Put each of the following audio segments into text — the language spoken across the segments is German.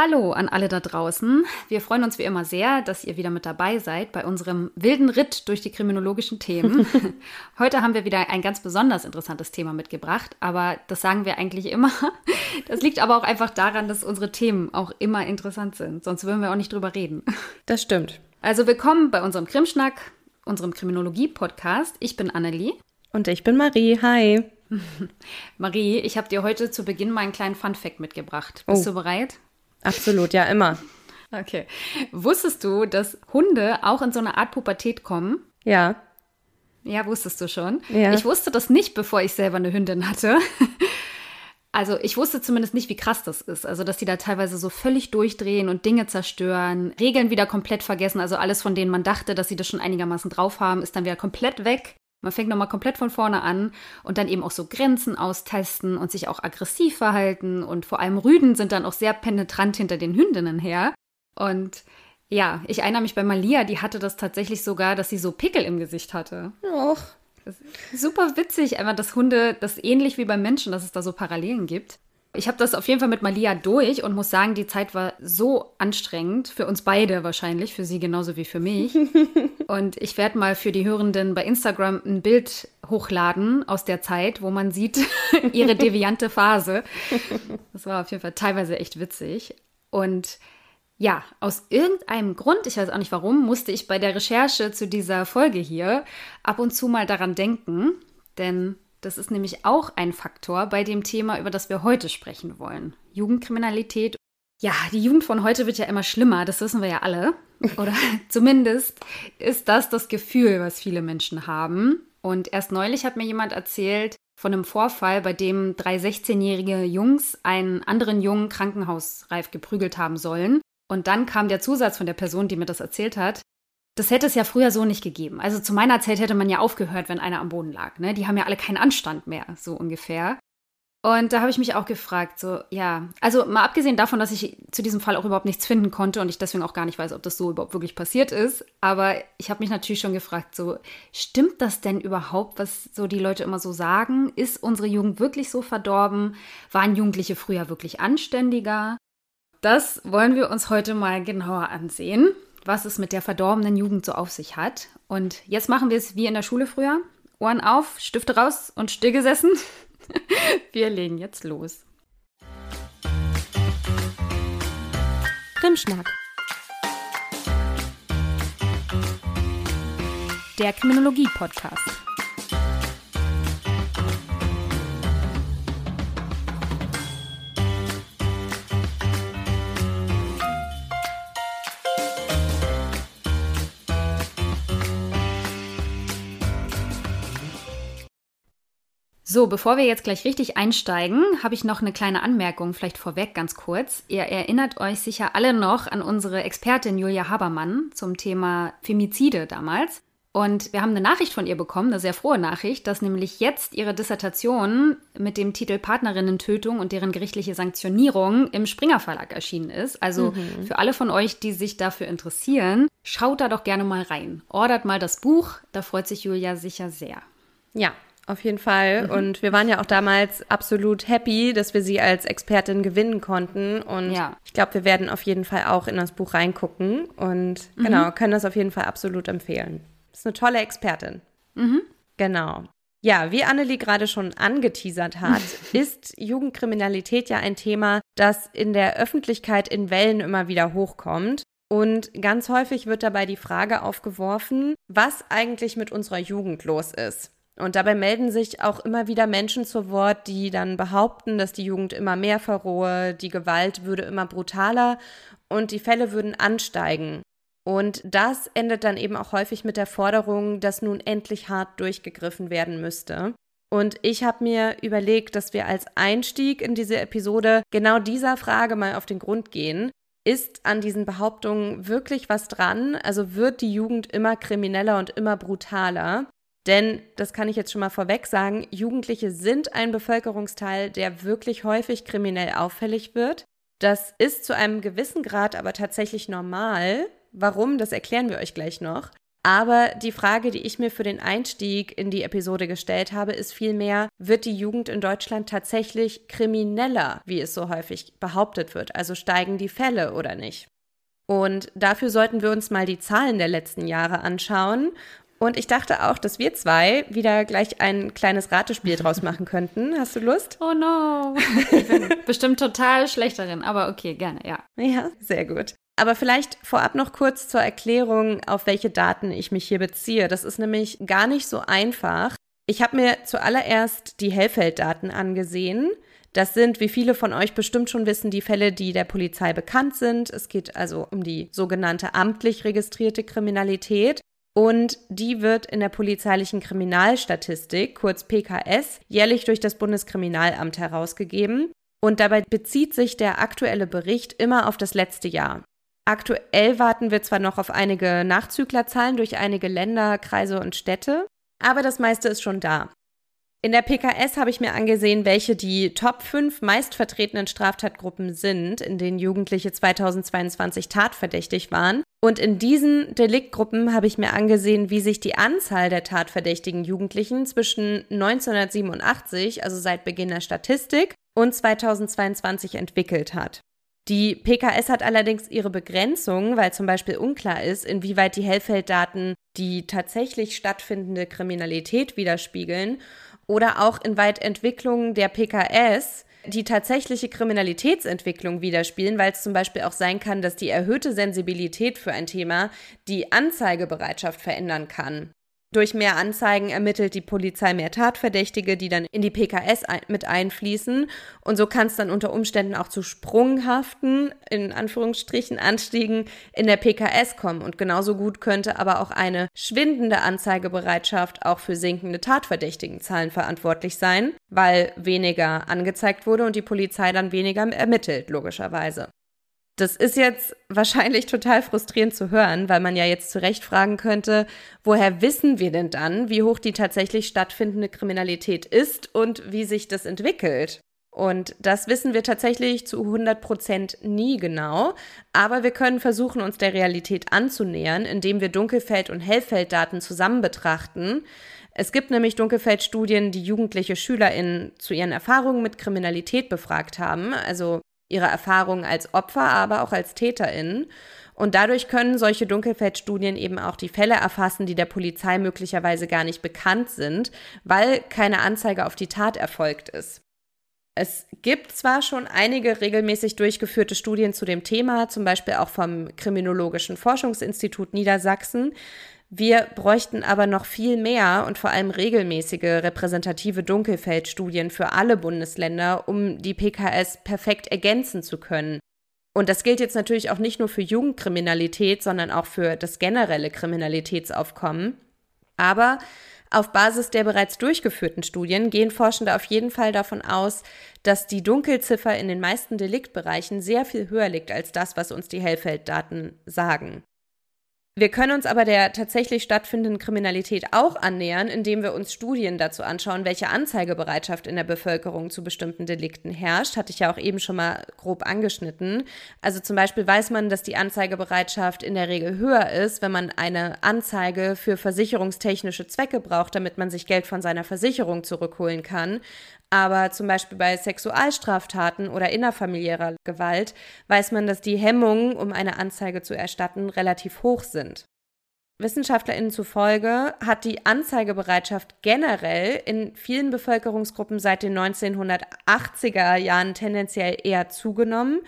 Hallo an alle da draußen. Wir freuen uns wie immer sehr, dass ihr wieder mit dabei seid bei unserem wilden Ritt durch die kriminologischen Themen. Heute haben wir wieder ein ganz besonders interessantes Thema mitgebracht, aber das sagen wir eigentlich immer. Das liegt aber auch einfach daran, dass unsere Themen auch immer interessant sind, sonst würden wir auch nicht drüber reden. Das stimmt. Also willkommen bei unserem Krimschnack, unserem Kriminologie-Podcast. Ich bin Annelie. Und ich bin Marie. Hi. Marie, ich habe dir heute zu Beginn mal einen kleinen Fun-Fact mitgebracht. Bist oh. du bereit? Absolut, ja, immer. Okay. Wusstest du, dass Hunde auch in so eine Art Pubertät kommen? Ja. Ja, wusstest du schon. Ja. Ich wusste das nicht, bevor ich selber eine Hündin hatte. Also ich wusste zumindest nicht, wie krass das ist. Also dass die da teilweise so völlig durchdrehen und Dinge zerstören, Regeln wieder komplett vergessen. Also alles, von denen man dachte, dass sie das schon einigermaßen drauf haben, ist dann wieder komplett weg. Man fängt nochmal komplett von vorne an und dann eben auch so Grenzen austesten und sich auch aggressiv verhalten. Und vor allem Rüden sind dann auch sehr penetrant hinter den Hündinnen her. Und ja, ich erinnere mich bei Malia, die hatte das tatsächlich sogar, dass sie so Pickel im Gesicht hatte. Och. Super witzig, einfach, dass Hunde das ähnlich wie beim Menschen, dass es da so Parallelen gibt. Ich habe das auf jeden Fall mit Malia durch und muss sagen, die Zeit war so anstrengend für uns beide wahrscheinlich, für sie genauso wie für mich. und ich werde mal für die Hörenden bei Instagram ein Bild hochladen aus der Zeit, wo man sieht ihre deviante Phase. Das war auf jeden Fall teilweise echt witzig. Und ja, aus irgendeinem Grund, ich weiß auch nicht warum, musste ich bei der Recherche zu dieser Folge hier ab und zu mal daran denken, denn das ist nämlich auch ein Faktor bei dem Thema, über das wir heute sprechen wollen. Jugendkriminalität. Ja, die Jugend von heute wird ja immer schlimmer, das wissen wir ja alle. Oder zumindest ist das das Gefühl, was viele Menschen haben. Und erst neulich hat mir jemand erzählt von einem Vorfall, bei dem drei 16-jährige Jungs einen anderen Jungen krankenhausreif geprügelt haben sollen. Und dann kam der Zusatz von der Person, die mir das erzählt hat, das hätte es ja früher so nicht gegeben. Also zu meiner Zeit hätte man ja aufgehört, wenn einer am Boden lag. Ne? Die haben ja alle keinen Anstand mehr, so ungefähr. Und da habe ich mich auch gefragt, so, ja, also mal abgesehen davon, dass ich zu diesem Fall auch überhaupt nichts finden konnte und ich deswegen auch gar nicht weiß, ob das so überhaupt wirklich passiert ist, aber ich habe mich natürlich schon gefragt, so, stimmt das denn überhaupt, was so die Leute immer so sagen? Ist unsere Jugend wirklich so verdorben? Waren Jugendliche früher wirklich anständiger? Das wollen wir uns heute mal genauer ansehen was es mit der verdorbenen Jugend so auf sich hat. Und jetzt machen wir es wie in der Schule früher. Ohren auf, Stifte raus und still gesessen. wir legen jetzt los. Krimschnack. Der Kriminologie-Podcast. So, bevor wir jetzt gleich richtig einsteigen, habe ich noch eine kleine Anmerkung, vielleicht vorweg ganz kurz. Ihr erinnert euch sicher alle noch an unsere Expertin Julia Habermann zum Thema Femizide damals. Und wir haben eine Nachricht von ihr bekommen, eine sehr frohe Nachricht, dass nämlich jetzt ihre Dissertation mit dem Titel Partnerinnen-Tötung und deren gerichtliche Sanktionierung im Springer Verlag erschienen ist. Also mhm. für alle von euch, die sich dafür interessieren, schaut da doch gerne mal rein. Ordert mal das Buch, da freut sich Julia sicher sehr. Ja, auf jeden Fall. Mhm. Und wir waren ja auch damals absolut happy, dass wir sie als Expertin gewinnen konnten. Und ja. ich glaube, wir werden auf jeden Fall auch in das Buch reingucken und mhm. genau, können das auf jeden Fall absolut empfehlen. Ist eine tolle Expertin. Mhm. Genau. Ja, wie Annelie gerade schon angeteasert hat, ist Jugendkriminalität ja ein Thema, das in der Öffentlichkeit in Wellen immer wieder hochkommt. Und ganz häufig wird dabei die Frage aufgeworfen, was eigentlich mit unserer Jugend los ist. Und dabei melden sich auch immer wieder Menschen zu Wort, die dann behaupten, dass die Jugend immer mehr verrohe, die Gewalt würde immer brutaler und die Fälle würden ansteigen. Und das endet dann eben auch häufig mit der Forderung, dass nun endlich hart durchgegriffen werden müsste. Und ich habe mir überlegt, dass wir als Einstieg in diese Episode genau dieser Frage mal auf den Grund gehen. Ist an diesen Behauptungen wirklich was dran? Also wird die Jugend immer krimineller und immer brutaler? Denn, das kann ich jetzt schon mal vorweg sagen, Jugendliche sind ein Bevölkerungsteil, der wirklich häufig kriminell auffällig wird. Das ist zu einem gewissen Grad aber tatsächlich normal. Warum, das erklären wir euch gleich noch. Aber die Frage, die ich mir für den Einstieg in die Episode gestellt habe, ist vielmehr, wird die Jugend in Deutschland tatsächlich krimineller, wie es so häufig behauptet wird? Also steigen die Fälle oder nicht? Und dafür sollten wir uns mal die Zahlen der letzten Jahre anschauen. Und ich dachte auch, dass wir zwei wieder gleich ein kleines Ratespiel draus machen könnten. Hast du Lust? Oh no. Ich bin bestimmt total schlecht darin, aber okay, gerne, ja. Ja, sehr gut. Aber vielleicht vorab noch kurz zur Erklärung, auf welche Daten ich mich hier beziehe. Das ist nämlich gar nicht so einfach. Ich habe mir zuallererst die Hellfelddaten angesehen. Das sind, wie viele von euch bestimmt schon wissen, die Fälle, die der Polizei bekannt sind. Es geht also um die sogenannte amtlich registrierte Kriminalität. Und die wird in der polizeilichen Kriminalstatistik, kurz PKS, jährlich durch das Bundeskriminalamt herausgegeben. Und dabei bezieht sich der aktuelle Bericht immer auf das letzte Jahr. Aktuell warten wir zwar noch auf einige Nachzüglerzahlen durch einige Länder, Kreise und Städte, aber das meiste ist schon da. In der PKS habe ich mir angesehen, welche die Top 5 meistvertretenen Straftatgruppen sind, in denen Jugendliche 2022 tatverdächtig waren. Und in diesen Deliktgruppen habe ich mir angesehen, wie sich die Anzahl der tatverdächtigen Jugendlichen zwischen 1987, also seit Beginn der Statistik, und 2022 entwickelt hat. Die PKS hat allerdings ihre Begrenzung, weil zum Beispiel unklar ist, inwieweit die Hellfelddaten die tatsächlich stattfindende Kriminalität widerspiegeln oder auch inwieweit Entwicklungen der PKS die tatsächliche Kriminalitätsentwicklung widerspiegeln, weil es zum Beispiel auch sein kann, dass die erhöhte Sensibilität für ein Thema die Anzeigebereitschaft verändern kann. Durch mehr Anzeigen ermittelt die Polizei mehr Tatverdächtige, die dann in die PKS mit einfließen. Und so kann es dann unter Umständen auch zu sprunghaften, in Anführungsstrichen, Anstiegen in der PKS kommen. Und genauso gut könnte aber auch eine schwindende Anzeigebereitschaft auch für sinkende Tatverdächtigenzahlen verantwortlich sein, weil weniger angezeigt wurde und die Polizei dann weniger ermittelt, logischerweise. Das ist jetzt wahrscheinlich total frustrierend zu hören, weil man ja jetzt zu Recht fragen könnte, woher wissen wir denn dann, wie hoch die tatsächlich stattfindende Kriminalität ist und wie sich das entwickelt? Und das wissen wir tatsächlich zu 100 Prozent nie genau. Aber wir können versuchen, uns der Realität anzunähern, indem wir Dunkelfeld- und Hellfelddaten zusammen betrachten. Es gibt nämlich Dunkelfeldstudien, die jugendliche SchülerInnen zu ihren Erfahrungen mit Kriminalität befragt haben. Also ihre Erfahrungen als Opfer, aber auch als TäterInnen. Und dadurch können solche Dunkelfeldstudien eben auch die Fälle erfassen, die der Polizei möglicherweise gar nicht bekannt sind, weil keine Anzeige auf die Tat erfolgt ist. Es gibt zwar schon einige regelmäßig durchgeführte Studien zu dem Thema, zum Beispiel auch vom Kriminologischen Forschungsinstitut Niedersachsen, wir bräuchten aber noch viel mehr und vor allem regelmäßige repräsentative Dunkelfeldstudien für alle Bundesländer, um die PKS perfekt ergänzen zu können. Und das gilt jetzt natürlich auch nicht nur für Jugendkriminalität, sondern auch für das generelle Kriminalitätsaufkommen. Aber auf Basis der bereits durchgeführten Studien gehen Forschende auf jeden Fall davon aus, dass die Dunkelziffer in den meisten Deliktbereichen sehr viel höher liegt als das, was uns die Hellfelddaten sagen. Wir können uns aber der tatsächlich stattfindenden Kriminalität auch annähern, indem wir uns Studien dazu anschauen, welche Anzeigebereitschaft in der Bevölkerung zu bestimmten Delikten herrscht. Hatte ich ja auch eben schon mal grob angeschnitten. Also zum Beispiel weiß man, dass die Anzeigebereitschaft in der Regel höher ist, wenn man eine Anzeige für versicherungstechnische Zwecke braucht, damit man sich Geld von seiner Versicherung zurückholen kann, aber zum Beispiel bei Sexualstraftaten oder innerfamiliärer Gewalt weiß man, dass die Hemmungen, um eine Anzeige zu erstatten, relativ hoch sind. WissenschaftlerInnen zufolge hat die Anzeigebereitschaft generell in vielen Bevölkerungsgruppen seit den 1980er Jahren tendenziell eher zugenommen.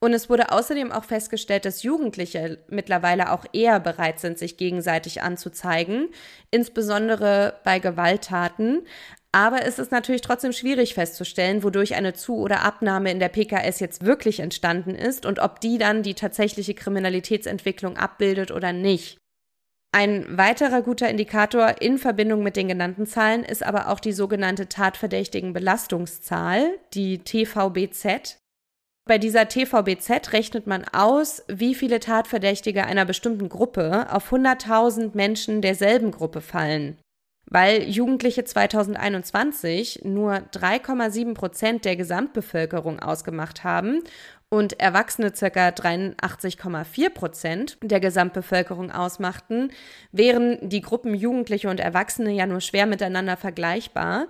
Und es wurde außerdem auch festgestellt, dass Jugendliche mittlerweile auch eher bereit sind, sich gegenseitig anzuzeigen, insbesondere bei Gewalttaten. Aber es ist natürlich trotzdem schwierig festzustellen, wodurch eine Zu- oder Abnahme in der PKS jetzt wirklich entstanden ist und ob die dann die tatsächliche Kriminalitätsentwicklung abbildet oder nicht. Ein weiterer guter Indikator in Verbindung mit den genannten Zahlen ist aber auch die sogenannte tatverdächtigen Belastungszahl, die TVBZ. Bei dieser TVBZ rechnet man aus, wie viele Tatverdächtige einer bestimmten Gruppe auf 100.000 Menschen derselben Gruppe fallen weil Jugendliche 2021 nur 3,7 Prozent der Gesamtbevölkerung ausgemacht haben und Erwachsene ca. 83,4 Prozent der Gesamtbevölkerung ausmachten, wären die Gruppen Jugendliche und Erwachsene ja nur schwer miteinander vergleichbar.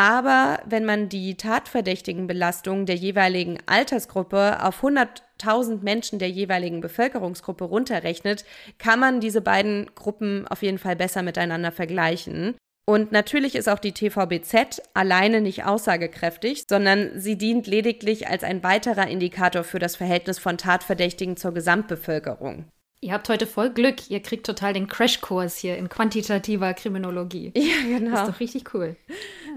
Aber wenn man die tatverdächtigen Belastungen der jeweiligen Altersgruppe auf 100.000 Menschen der jeweiligen Bevölkerungsgruppe runterrechnet, kann man diese beiden Gruppen auf jeden Fall besser miteinander vergleichen. Und natürlich ist auch die TVBZ alleine nicht aussagekräftig, sondern sie dient lediglich als ein weiterer Indikator für das Verhältnis von Tatverdächtigen zur Gesamtbevölkerung. Ihr habt heute voll Glück. Ihr kriegt total den Crashkurs hier in quantitativer Kriminologie. Ja, genau. Das ist doch richtig cool.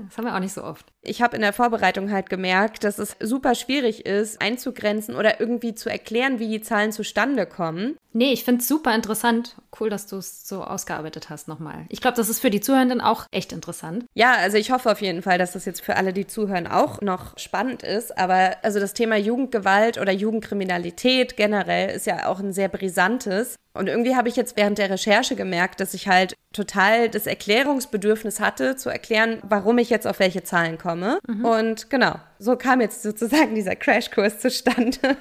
Das haben wir auch nicht so oft. Ich habe in der Vorbereitung halt gemerkt, dass es super schwierig ist, einzugrenzen oder irgendwie zu erklären, wie die Zahlen zustande kommen. Nee, ich finde es super interessant. Cool, dass du es so ausgearbeitet hast nochmal. Ich glaube, das ist für die Zuhörenden auch echt interessant. Ja, also ich hoffe auf jeden Fall, dass das jetzt für alle, die zuhören, auch noch spannend ist. Aber also das Thema Jugendgewalt oder Jugendkriminalität generell ist ja auch ein sehr brisantes. Und irgendwie habe ich jetzt während der Recherche gemerkt, dass ich halt total das Erklärungsbedürfnis hatte, zu erklären, warum ich jetzt auf welche Zahlen komme. Mhm. Und genau, so kam jetzt sozusagen dieser Crashkurs zustande.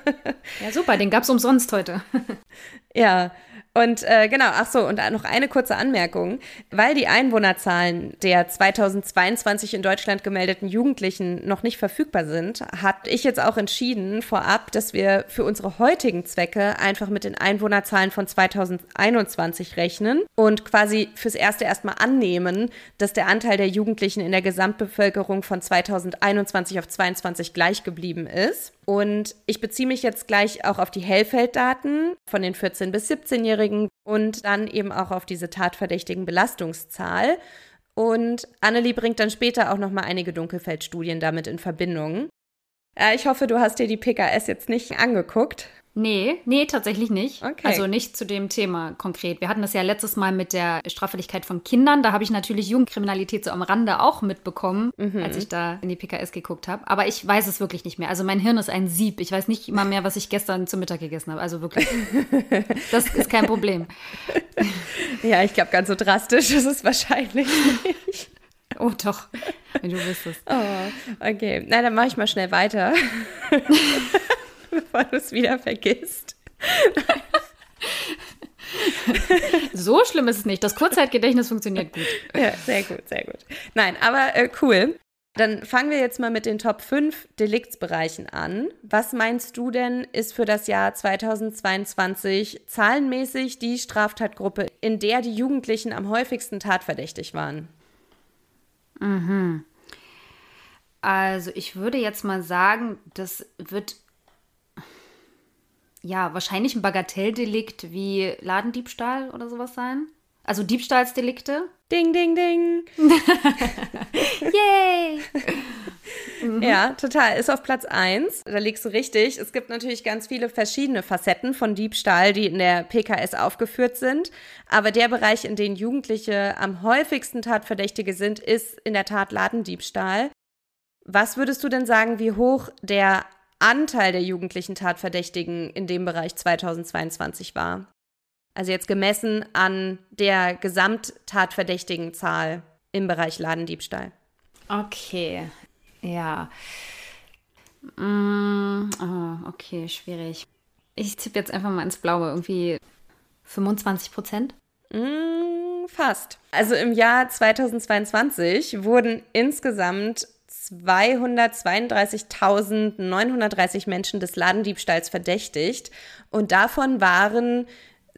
Ja, super, den gab es umsonst heute. ja, und äh, genau, ach so, und noch eine kurze Anmerkung. Weil die Einwohnerzahlen der 2022 in Deutschland gemeldeten Jugendlichen noch nicht verfügbar sind, hat ich jetzt auch entschieden vorab, dass wir für unsere heutigen Zwecke einfach mit den Einwohnerzahlen von 2021 rechnen und quasi fürs Erste erstmal annehmen, dass der Anteil der Jugendlichen in der Gesamtbevölkerung von 2021 auf 22 gleich geblieben ist. Und ich beziehe mich jetzt gleich auch auf die Hellfelddaten von den 14- bis 17-Jährigen und dann eben auch auf diese tatverdächtigen Belastungszahl. Und Annelie bringt dann später auch noch mal einige Dunkelfeldstudien damit in Verbindung. Ich hoffe, du hast dir die PKS jetzt nicht angeguckt. Nee, nee, tatsächlich nicht. Okay. Also nicht zu dem Thema konkret. Wir hatten das ja letztes Mal mit der Straffälligkeit von Kindern. Da habe ich natürlich Jugendkriminalität so am Rande auch mitbekommen, mhm. als ich da in die PKS geguckt habe. Aber ich weiß es wirklich nicht mehr. Also mein Hirn ist ein Sieb. Ich weiß nicht immer mehr, was ich gestern zum Mittag gegessen habe. Also wirklich. das ist kein Problem. Ja, ich glaube, ganz so drastisch ist es wahrscheinlich nicht. Oh, doch. Wenn du wüsstest. Oh, okay. Na, dann mache ich mal schnell weiter. bevor du es wieder vergisst. so schlimm ist es nicht. Das Kurzzeitgedächtnis funktioniert gut. Ja, sehr gut, sehr gut. Nein, aber äh, cool. Dann fangen wir jetzt mal mit den Top 5 Deliktsbereichen an. Was meinst du denn, ist für das Jahr 2022 zahlenmäßig die Straftatgruppe, in der die Jugendlichen am häufigsten tatverdächtig waren? Mhm. Also ich würde jetzt mal sagen, das wird ja, wahrscheinlich ein Bagatelldelikt wie Ladendiebstahl oder sowas sein. Also Diebstahlsdelikte. Ding, ding, ding. Yay! Mhm. Ja, total. Ist auf Platz 1. Da liegst du richtig. Es gibt natürlich ganz viele verschiedene Facetten von Diebstahl, die in der PKS aufgeführt sind. Aber der Bereich, in dem Jugendliche am häufigsten Tatverdächtige sind, ist in der Tat Ladendiebstahl. Was würdest du denn sagen, wie hoch der Anteil der jugendlichen Tatverdächtigen in dem Bereich 2022 war. Also jetzt gemessen an der gesamttatverdächtigen Zahl im Bereich Ladendiebstahl. Okay, ja. Mm, oh, okay, schwierig. Ich tippe jetzt einfach mal ins Blaue, irgendwie 25 Prozent? Mm, fast. Also im Jahr 2022 wurden insgesamt 232.930 Menschen des Ladendiebstahls verdächtigt und davon waren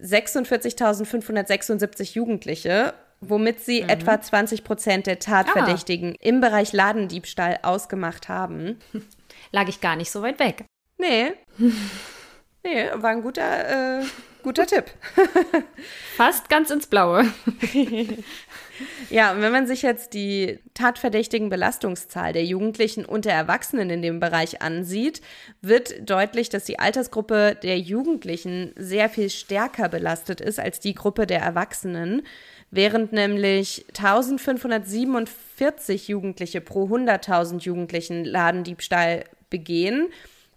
46.576 Jugendliche, womit sie mhm. etwa 20 Prozent der Tatverdächtigen ah. im Bereich Ladendiebstahl ausgemacht haben. Lag ich gar nicht so weit weg. Nee. Nee, war ein guter, äh, guter Tipp. Fast ganz ins Blaue. Ja, und wenn man sich jetzt die tatverdächtigen Belastungszahl der Jugendlichen und der Erwachsenen in dem Bereich ansieht, wird deutlich, dass die Altersgruppe der Jugendlichen sehr viel stärker belastet ist als die Gruppe der Erwachsenen, während nämlich 1547 Jugendliche pro 100.000 Jugendlichen Ladendiebstahl begehen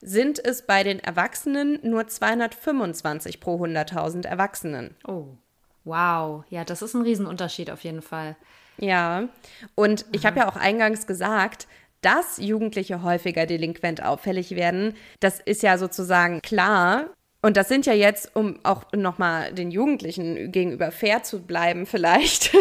sind es bei den Erwachsenen nur 225 pro 100.000 Erwachsenen. Oh. Wow, ja, das ist ein Riesenunterschied auf jeden Fall. Ja, und ich habe ja auch eingangs gesagt, dass Jugendliche häufiger delinquent auffällig werden, das ist ja sozusagen klar. Und das sind ja jetzt, um auch nochmal den Jugendlichen gegenüber fair zu bleiben, vielleicht,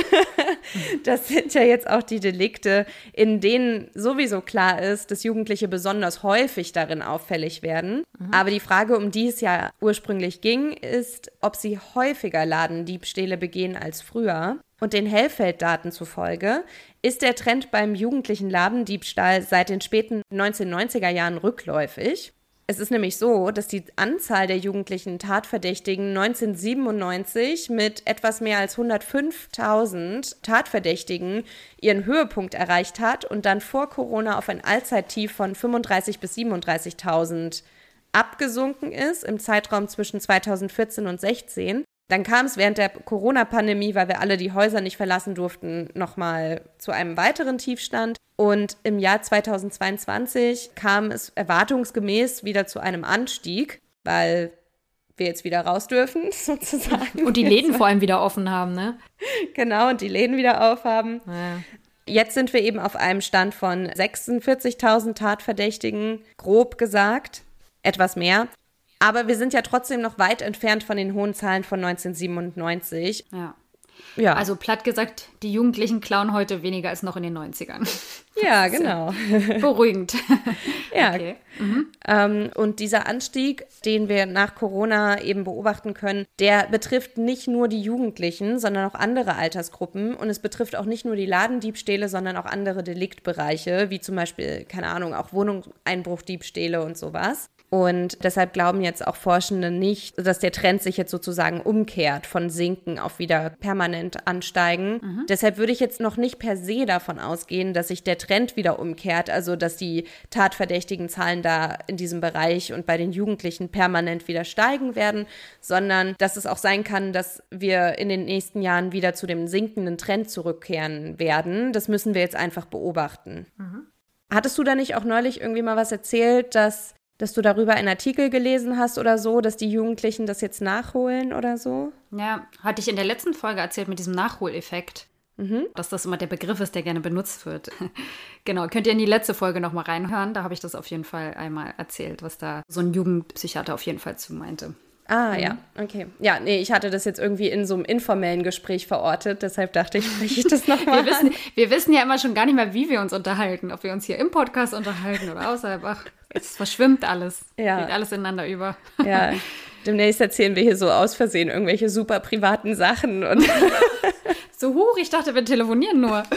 das sind ja jetzt auch die Delikte, in denen sowieso klar ist, dass Jugendliche besonders häufig darin auffällig werden. Mhm. Aber die Frage, um die es ja ursprünglich ging, ist, ob sie häufiger Ladendiebstähle begehen als früher. Und den Hellfelddaten zufolge ist der Trend beim jugendlichen Ladendiebstahl seit den späten 1990er Jahren rückläufig. Es ist nämlich so, dass die Anzahl der jugendlichen Tatverdächtigen 1997 mit etwas mehr als 105.000 Tatverdächtigen ihren Höhepunkt erreicht hat und dann vor Corona auf ein Allzeittief von 35.000 bis 37.000 abgesunken ist im Zeitraum zwischen 2014 und 2016. Dann kam es während der Corona-Pandemie, weil wir alle die Häuser nicht verlassen durften, nochmal zu einem weiteren Tiefstand. Und im Jahr 2022 kam es erwartungsgemäß wieder zu einem Anstieg, weil wir jetzt wieder raus dürfen, sozusagen. Und die Läden vor allem wieder offen haben, ne? Genau, und die Läden wieder aufhaben. Ja. Jetzt sind wir eben auf einem Stand von 46.000 Tatverdächtigen, grob gesagt, etwas mehr. Aber wir sind ja trotzdem noch weit entfernt von den hohen Zahlen von 1997. Ja. Ja. Also platt gesagt, die Jugendlichen klauen heute weniger als noch in den 90ern. Ja, genau. Beruhigend. ja. Okay. Mhm. Ähm, und dieser Anstieg, den wir nach Corona eben beobachten können, der betrifft nicht nur die Jugendlichen, sondern auch andere Altersgruppen. Und es betrifft auch nicht nur die Ladendiebstähle, sondern auch andere Deliktbereiche, wie zum Beispiel, keine Ahnung, auch Wohnungseinbruchdiebstähle und sowas. Und deshalb glauben jetzt auch Forschende nicht, dass der Trend sich jetzt sozusagen umkehrt, von sinken auf wieder permanent ansteigen. Mhm. Deshalb würde ich jetzt noch nicht per se davon ausgehen, dass sich der Trend wieder umkehrt, also dass die tatverdächtigen Zahlen da in diesem Bereich und bei den Jugendlichen permanent wieder steigen werden, sondern dass es auch sein kann, dass wir in den nächsten Jahren wieder zu dem sinkenden Trend zurückkehren werden. Das müssen wir jetzt einfach beobachten. Mhm. Hattest du da nicht auch neulich irgendwie mal was erzählt, dass dass du darüber einen Artikel gelesen hast oder so, dass die Jugendlichen das jetzt nachholen oder so? Ja, hatte ich in der letzten Folge erzählt mit diesem Nachholeffekt. Mhm. Dass das immer der Begriff ist, der gerne benutzt wird. genau, könnt ihr in die letzte Folge nochmal reinhören. Da habe ich das auf jeden Fall einmal erzählt, was da so ein Jugendpsychiater auf jeden Fall zu meinte. Ah, mhm. ja, okay. Ja, nee, ich hatte das jetzt irgendwie in so einem informellen Gespräch verortet, deshalb dachte ich, spreche ich das nochmal. wir, wissen, wir wissen ja immer schon gar nicht mehr, wie wir uns unterhalten, ob wir uns hier im Podcast unterhalten oder außerhalb. Ach, es verschwimmt alles. Ja. Geht alles ineinander über. Ja. Demnächst erzählen wir hier so aus Versehen irgendwelche super privaten Sachen und. so hoch, ich dachte, wir telefonieren nur.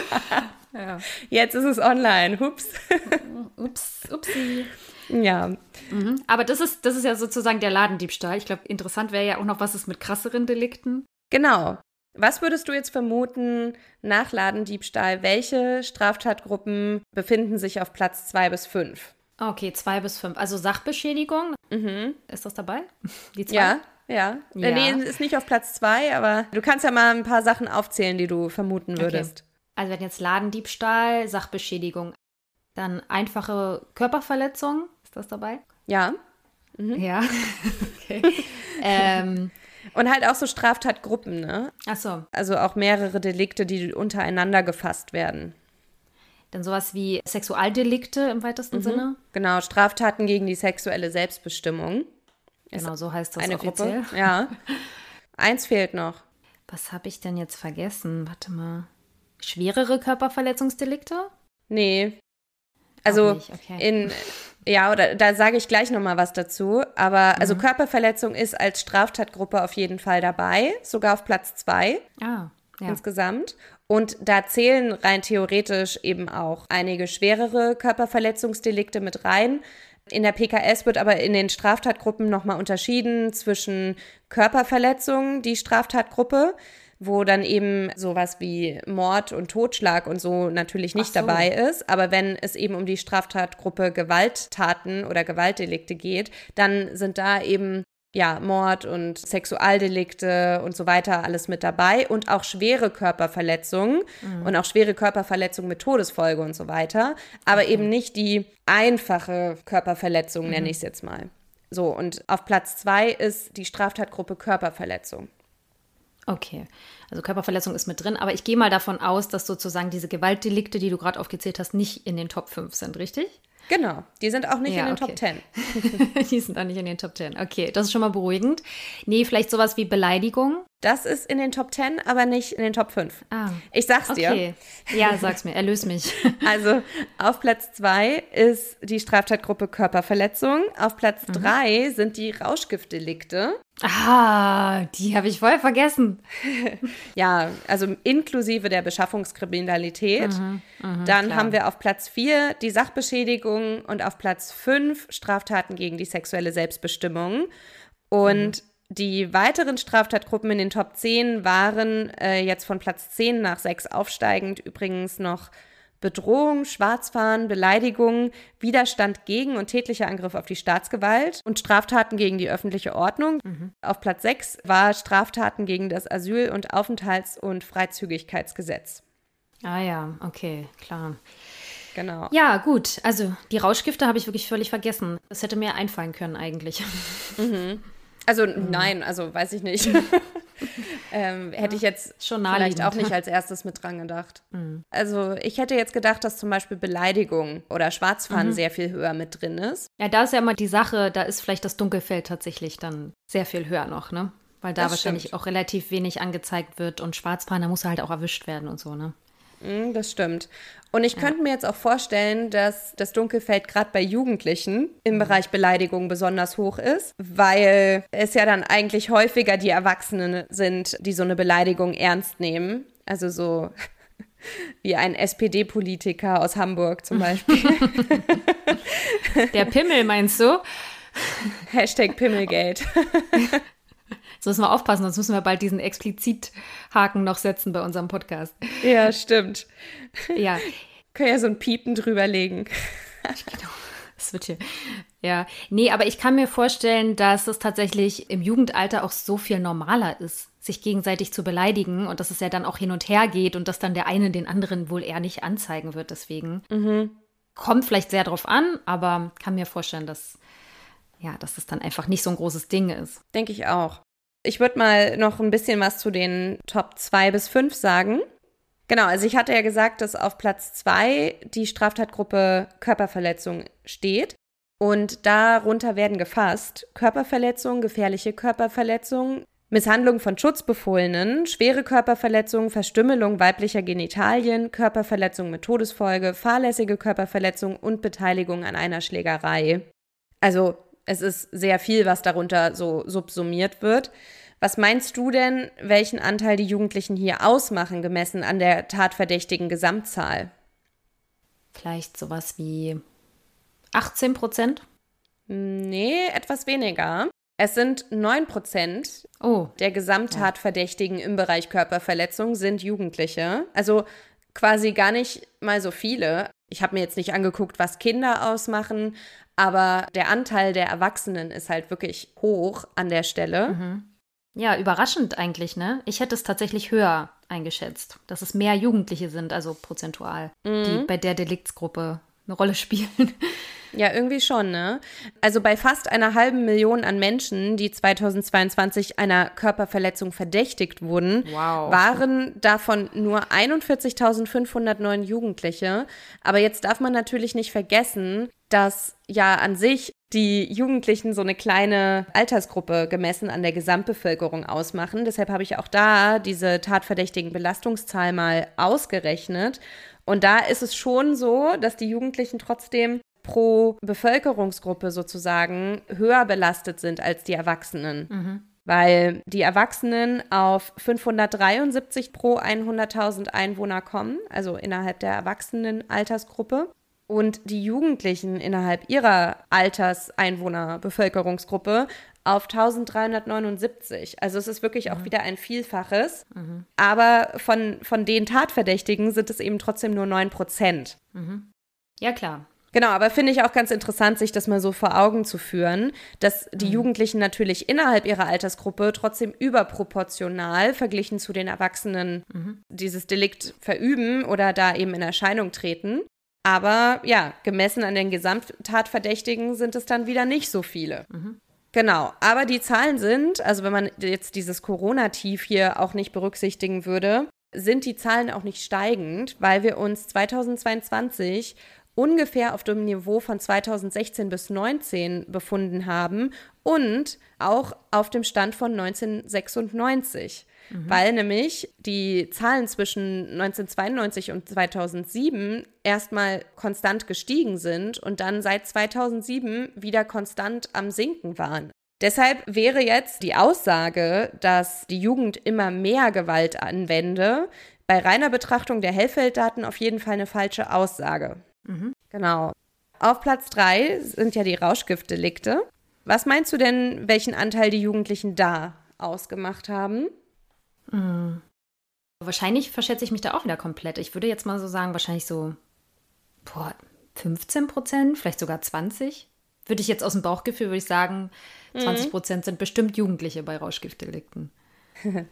Ja. Jetzt ist es online. Hups. Ups, upsi. Ja. Mhm. Aber das ist, das ist ja sozusagen der Ladendiebstahl. Ich glaube, interessant wäre ja auch noch, was ist mit krasseren Delikten? Genau. Was würdest du jetzt vermuten nach Ladendiebstahl? Welche Straftatgruppen befinden sich auf Platz zwei bis fünf? Okay, zwei bis fünf. Also Sachbeschädigung. Mhm. Ist das dabei? Die zwei? Ja, ja. ja. Äh, nee, ist nicht auf Platz zwei, aber du kannst ja mal ein paar Sachen aufzählen, die du vermuten würdest. Okay. Also wenn jetzt Ladendiebstahl, Sachbeschädigung, dann einfache Körperverletzung. Ist das dabei? Ja. Mhm. Ja. okay. ähm, und halt auch so Straftatgruppen, ne? Ach so. Also auch mehrere Delikte, die untereinander gefasst werden. Dann sowas wie Sexualdelikte im weitesten mhm. Sinne. Genau, Straftaten gegen die sexuelle Selbstbestimmung. Genau, so heißt das eine offiziell. Gruppe. Ja. Eins fehlt noch. Was habe ich denn jetzt vergessen? Warte mal. Schwerere Körperverletzungsdelikte? Nee. Also okay. in ja, oder da sage ich gleich noch mal was dazu, aber also mhm. Körperverletzung ist als Straftatgruppe auf jeden Fall dabei, sogar auf Platz zwei. Ah ja. insgesamt. Und da zählen rein theoretisch eben auch einige schwerere Körperverletzungsdelikte mit rein. In der PKS wird aber in den Straftatgruppen nochmal unterschieden zwischen Körperverletzungen, die Straftatgruppe, wo dann eben sowas wie Mord und Totschlag und so natürlich nicht so. dabei ist. Aber wenn es eben um die Straftatgruppe Gewalttaten oder Gewaltdelikte geht, dann sind da eben ja, Mord und Sexualdelikte und so weiter alles mit dabei und auch schwere Körperverletzungen mhm. und auch schwere Körperverletzungen mit Todesfolge und so weiter, aber okay. eben nicht die einfache Körperverletzung, mhm. nenne ich es jetzt mal. So, und auf Platz zwei ist die Straftatgruppe Körperverletzung. Okay, also Körperverletzung ist mit drin, aber ich gehe mal davon aus, dass sozusagen diese Gewaltdelikte, die du gerade aufgezählt hast, nicht in den Top 5 sind, richtig? Genau, die sind auch nicht ja, in den okay. Top 10. die sind auch nicht in den Top 10. Okay, das ist schon mal beruhigend. Nee, vielleicht sowas wie Beleidigung. Das ist in den Top 10, aber nicht in den Top 5. Ah, ich sag's dir. Okay. Ja, sag's mir, erlöse mich. Also auf Platz 2 ist die Straftatgruppe Körperverletzung. Auf Platz 3 mhm. sind die Rauschgiftdelikte. Ah, die habe ich voll vergessen. ja, also inklusive der Beschaffungskriminalität. Mhm, mh, Dann klar. haben wir auf Platz 4 die Sachbeschädigung und auf Platz 5 Straftaten gegen die sexuelle Selbstbestimmung. Und mhm. Die weiteren Straftatgruppen in den Top 10 waren äh, jetzt von Platz 10 nach 6 aufsteigend übrigens noch Bedrohung, Schwarzfahren, Beleidigung, Widerstand gegen und tätlicher Angriff auf die Staatsgewalt und Straftaten gegen die öffentliche Ordnung. Mhm. Auf Platz 6 war Straftaten gegen das Asyl- und Aufenthalts- und Freizügigkeitsgesetz. Ah ja, okay, klar. Genau. Ja, gut. Also die Rauschgifte habe ich wirklich völlig vergessen. Das hätte mir einfallen können eigentlich. Mhm. Also mhm. nein, also weiß ich nicht. ähm, hätte ich jetzt Schon vielleicht auch nicht als erstes mit dran gedacht. Mhm. Also ich hätte jetzt gedacht, dass zum Beispiel Beleidigung oder Schwarzfahren mhm. sehr viel höher mit drin ist. Ja, da ist ja immer die Sache, da ist vielleicht das Dunkelfeld tatsächlich dann sehr viel höher noch, ne? Weil da das wahrscheinlich stimmt. auch relativ wenig angezeigt wird und Schwarzfahren, da muss er halt auch erwischt werden und so, ne? Mm, das stimmt. Und ich ja. könnte mir jetzt auch vorstellen, dass das Dunkelfeld gerade bei Jugendlichen im mhm. Bereich Beleidigung besonders hoch ist, weil es ja dann eigentlich häufiger die Erwachsenen sind, die so eine Beleidigung ernst nehmen. Also so wie ein SPD-Politiker aus Hamburg zum Beispiel. Der Pimmel meinst du? Hashtag Pimmelgate. So müssen wir aufpassen, sonst müssen wir bald diesen Explizit-Haken noch setzen bei unserem Podcast. Ja, stimmt. Ja. Können ja so ein Piepen drüberlegen. genau. Das wird hier. Ja. Nee, aber ich kann mir vorstellen, dass es tatsächlich im Jugendalter auch so viel normaler ist, sich gegenseitig zu beleidigen und dass es ja dann auch hin und her geht und dass dann der eine den anderen wohl eher nicht anzeigen wird. Deswegen mhm. kommt vielleicht sehr drauf an, aber kann mir vorstellen, dass ja, dass es dann einfach nicht so ein großes Ding ist. Denke ich auch. Ich würde mal noch ein bisschen was zu den Top 2 bis 5 sagen. Genau, also ich hatte ja gesagt, dass auf Platz 2 die Straftatgruppe Körperverletzung steht. Und darunter werden gefasst Körperverletzung, gefährliche Körperverletzung, Misshandlung von Schutzbefohlenen, schwere Körperverletzung, Verstümmelung weiblicher Genitalien, Körperverletzung mit Todesfolge, fahrlässige Körperverletzung und Beteiligung an einer Schlägerei. Also es ist sehr viel, was darunter so subsumiert wird. Was meinst du denn, welchen Anteil die Jugendlichen hier ausmachen, gemessen an der tatverdächtigen Gesamtzahl? Vielleicht sowas wie 18 Prozent? Nee, etwas weniger. Es sind 9 Prozent oh. der Gesamttatverdächtigen im Bereich Körperverletzung sind Jugendliche. Also quasi gar nicht mal so viele. Ich habe mir jetzt nicht angeguckt, was Kinder ausmachen, aber der Anteil der Erwachsenen ist halt wirklich hoch an der Stelle. Mhm. Ja, überraschend eigentlich, ne? Ich hätte es tatsächlich höher eingeschätzt, dass es mehr Jugendliche sind, also prozentual, mhm. die bei der Deliktsgruppe eine Rolle spielen. Ja, irgendwie schon, ne? Also bei fast einer halben Million an Menschen, die 2022 einer Körperverletzung verdächtigt wurden, wow. waren davon nur 41.509 Jugendliche. Aber jetzt darf man natürlich nicht vergessen, dass ja an sich die Jugendlichen so eine kleine Altersgruppe gemessen an der Gesamtbevölkerung ausmachen. Deshalb habe ich auch da diese tatverdächtigen Belastungszahl mal ausgerechnet. Und da ist es schon so, dass die Jugendlichen trotzdem pro Bevölkerungsgruppe sozusagen höher belastet sind als die Erwachsenen. Mhm. Weil die Erwachsenen auf 573 pro 100.000 Einwohner kommen, also innerhalb der Erwachsenen-Altersgruppe. Und die Jugendlichen innerhalb ihrer Alterseinwohnerbevölkerungsgruppe auf 1379. Also es ist wirklich auch mhm. wieder ein Vielfaches. Mhm. Aber von, von den Tatverdächtigen sind es eben trotzdem nur 9 Prozent. Mhm. Ja, klar. Genau, aber finde ich auch ganz interessant, sich das mal so vor Augen zu führen, dass die mhm. Jugendlichen natürlich innerhalb ihrer Altersgruppe trotzdem überproportional verglichen zu den Erwachsenen mhm. dieses Delikt verüben oder da eben in Erscheinung treten. Aber ja, gemessen an den Gesamttatverdächtigen sind es dann wieder nicht so viele. Mhm. Genau, aber die Zahlen sind, also wenn man jetzt dieses Corona-Tief hier auch nicht berücksichtigen würde, sind die Zahlen auch nicht steigend, weil wir uns 2022 ungefähr auf dem Niveau von 2016 bis 2019 befunden haben und auch auf dem Stand von 1996. Mhm. Weil nämlich die Zahlen zwischen 1992 und 2007 erstmal konstant gestiegen sind und dann seit 2007 wieder konstant am Sinken waren. Deshalb wäre jetzt die Aussage, dass die Jugend immer mehr Gewalt anwende, bei reiner Betrachtung der Hellfelddaten auf jeden Fall eine falsche Aussage. Mhm. Genau. Auf Platz 3 sind ja die Rauschgiftdelikte. Was meinst du denn, welchen Anteil die Jugendlichen da ausgemacht haben? Mhm. Wahrscheinlich verschätze ich mich da auch wieder komplett. Ich würde jetzt mal so sagen, wahrscheinlich so boah, 15 Prozent, vielleicht sogar 20. Würde ich jetzt aus dem Bauchgefühl, würde ich sagen, 20 mhm. Prozent sind bestimmt Jugendliche bei Rauschgiftdelikten.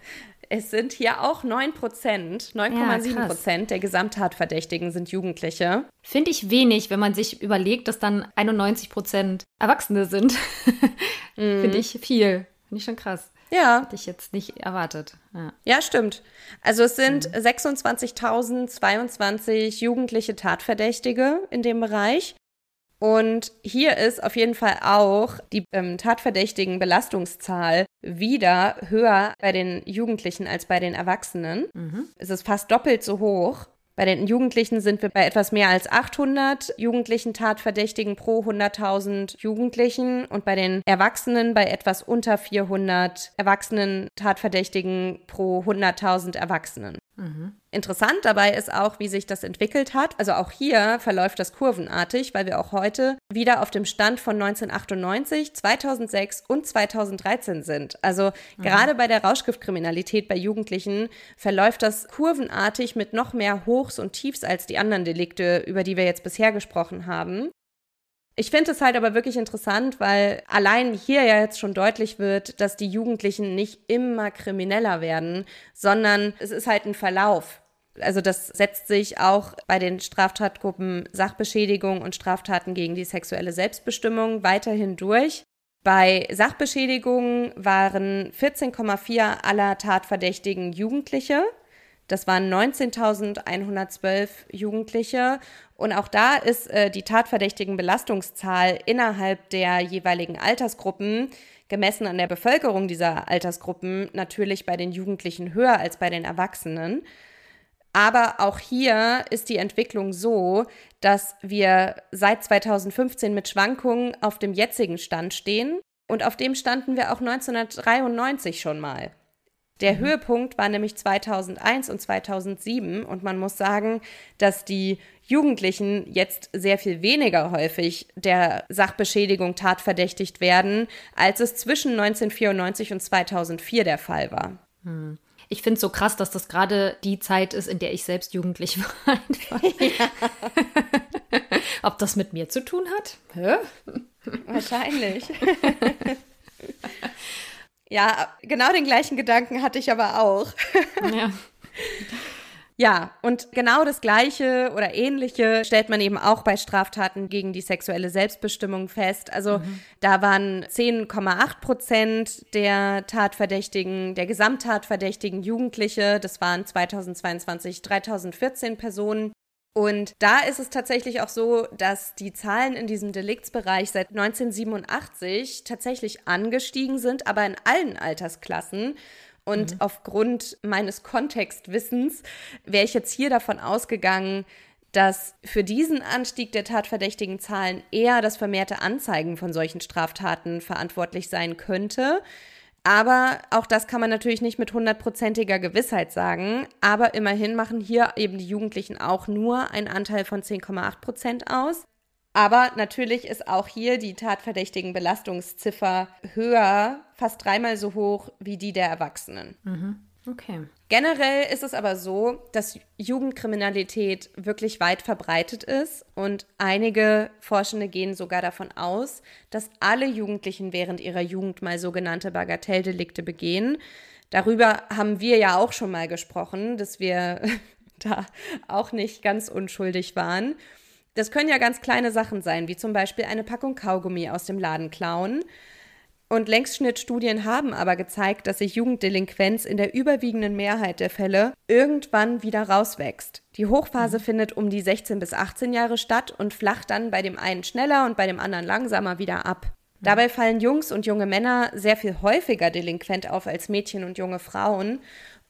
Es sind hier auch 9 Prozent, 9,7 ja, Prozent der Gesamttatverdächtigen sind Jugendliche. Finde ich wenig, wenn man sich überlegt, dass dann 91 Prozent Erwachsene sind. mhm. Finde ich viel. Finde ich schon krass. Ja. Hätte ich jetzt nicht erwartet. Ja, ja stimmt. Also es sind mhm. 26.022 jugendliche Tatverdächtige in dem Bereich. Und hier ist auf jeden Fall auch die ähm, tatverdächtigen Belastungszahl wieder höher bei den Jugendlichen als bei den Erwachsenen. Mhm. Es ist fast doppelt so hoch. Bei den Jugendlichen sind wir bei etwas mehr als 800 jugendlichen Tatverdächtigen pro 100.000 Jugendlichen und bei den Erwachsenen bei etwas unter 400 Erwachsenen Tatverdächtigen pro 100.000 Erwachsenen. Mhm. Interessant dabei ist auch, wie sich das entwickelt hat. Also auch hier verläuft das kurvenartig, weil wir auch heute wieder auf dem Stand von 1998, 2006 und 2013 sind. Also mhm. gerade bei der Rauschgiftkriminalität bei Jugendlichen verläuft das kurvenartig mit noch mehr Hochs und Tiefs als die anderen Delikte, über die wir jetzt bisher gesprochen haben. Ich finde es halt aber wirklich interessant, weil allein hier ja jetzt schon deutlich wird, dass die Jugendlichen nicht immer krimineller werden, sondern es ist halt ein Verlauf. Also das setzt sich auch bei den Straftatgruppen Sachbeschädigung und Straftaten gegen die sexuelle Selbstbestimmung weiterhin durch. Bei Sachbeschädigungen waren 14,4 aller Tatverdächtigen Jugendliche. Das waren 19.112 Jugendliche. Und auch da ist äh, die tatverdächtigen Belastungszahl innerhalb der jeweiligen Altersgruppen gemessen an der Bevölkerung dieser Altersgruppen natürlich bei den Jugendlichen höher als bei den Erwachsenen. Aber auch hier ist die Entwicklung so, dass wir seit 2015 mit Schwankungen auf dem jetzigen Stand stehen. Und auf dem standen wir auch 1993 schon mal. Der mhm. Höhepunkt war nämlich 2001 und 2007 und man muss sagen, dass die Jugendlichen jetzt sehr viel weniger häufig der Sachbeschädigung tatverdächtigt werden, als es zwischen 1994 und 2004 der Fall war. Hm. Ich finde es so krass, dass das gerade die Zeit ist, in der ich selbst jugendlich war. Ja. Ob das mit mir zu tun hat? Hä? Wahrscheinlich. Ja, genau den gleichen Gedanken hatte ich aber auch. Ja. Ja, und genau das Gleiche oder Ähnliche stellt man eben auch bei Straftaten gegen die sexuelle Selbstbestimmung fest. Also mhm. da waren 10,8 Prozent der Tatverdächtigen, der Gesamttatverdächtigen Jugendliche. Das waren 2022 3014 Personen. Und da ist es tatsächlich auch so, dass die Zahlen in diesem Deliktsbereich seit 1987 tatsächlich angestiegen sind, aber in allen Altersklassen. Und mhm. aufgrund meines Kontextwissens wäre ich jetzt hier davon ausgegangen, dass für diesen Anstieg der tatverdächtigen Zahlen eher das vermehrte Anzeigen von solchen Straftaten verantwortlich sein könnte. Aber auch das kann man natürlich nicht mit hundertprozentiger Gewissheit sagen. Aber immerhin machen hier eben die Jugendlichen auch nur einen Anteil von 10,8 Prozent aus. Aber natürlich ist auch hier die tatverdächtigen Belastungsziffer höher, fast dreimal so hoch wie die der Erwachsenen. Mhm. Okay. Generell ist es aber so, dass Jugendkriminalität wirklich weit verbreitet ist und einige Forschende gehen sogar davon aus, dass alle Jugendlichen während ihrer Jugend mal sogenannte Bagatelldelikte begehen. Darüber haben wir ja auch schon mal gesprochen, dass wir da auch nicht ganz unschuldig waren. Das können ja ganz kleine Sachen sein, wie zum Beispiel eine Packung Kaugummi aus dem Laden klauen Und Längsschnittstudien haben aber gezeigt, dass sich Jugenddelinquenz in der überwiegenden Mehrheit der Fälle irgendwann wieder rauswächst. Die Hochphase mhm. findet um die 16 bis 18 Jahre statt und flacht dann bei dem einen schneller und bei dem anderen langsamer wieder ab. Mhm. Dabei fallen Jungs und junge Männer sehr viel häufiger delinquent auf als Mädchen und junge Frauen.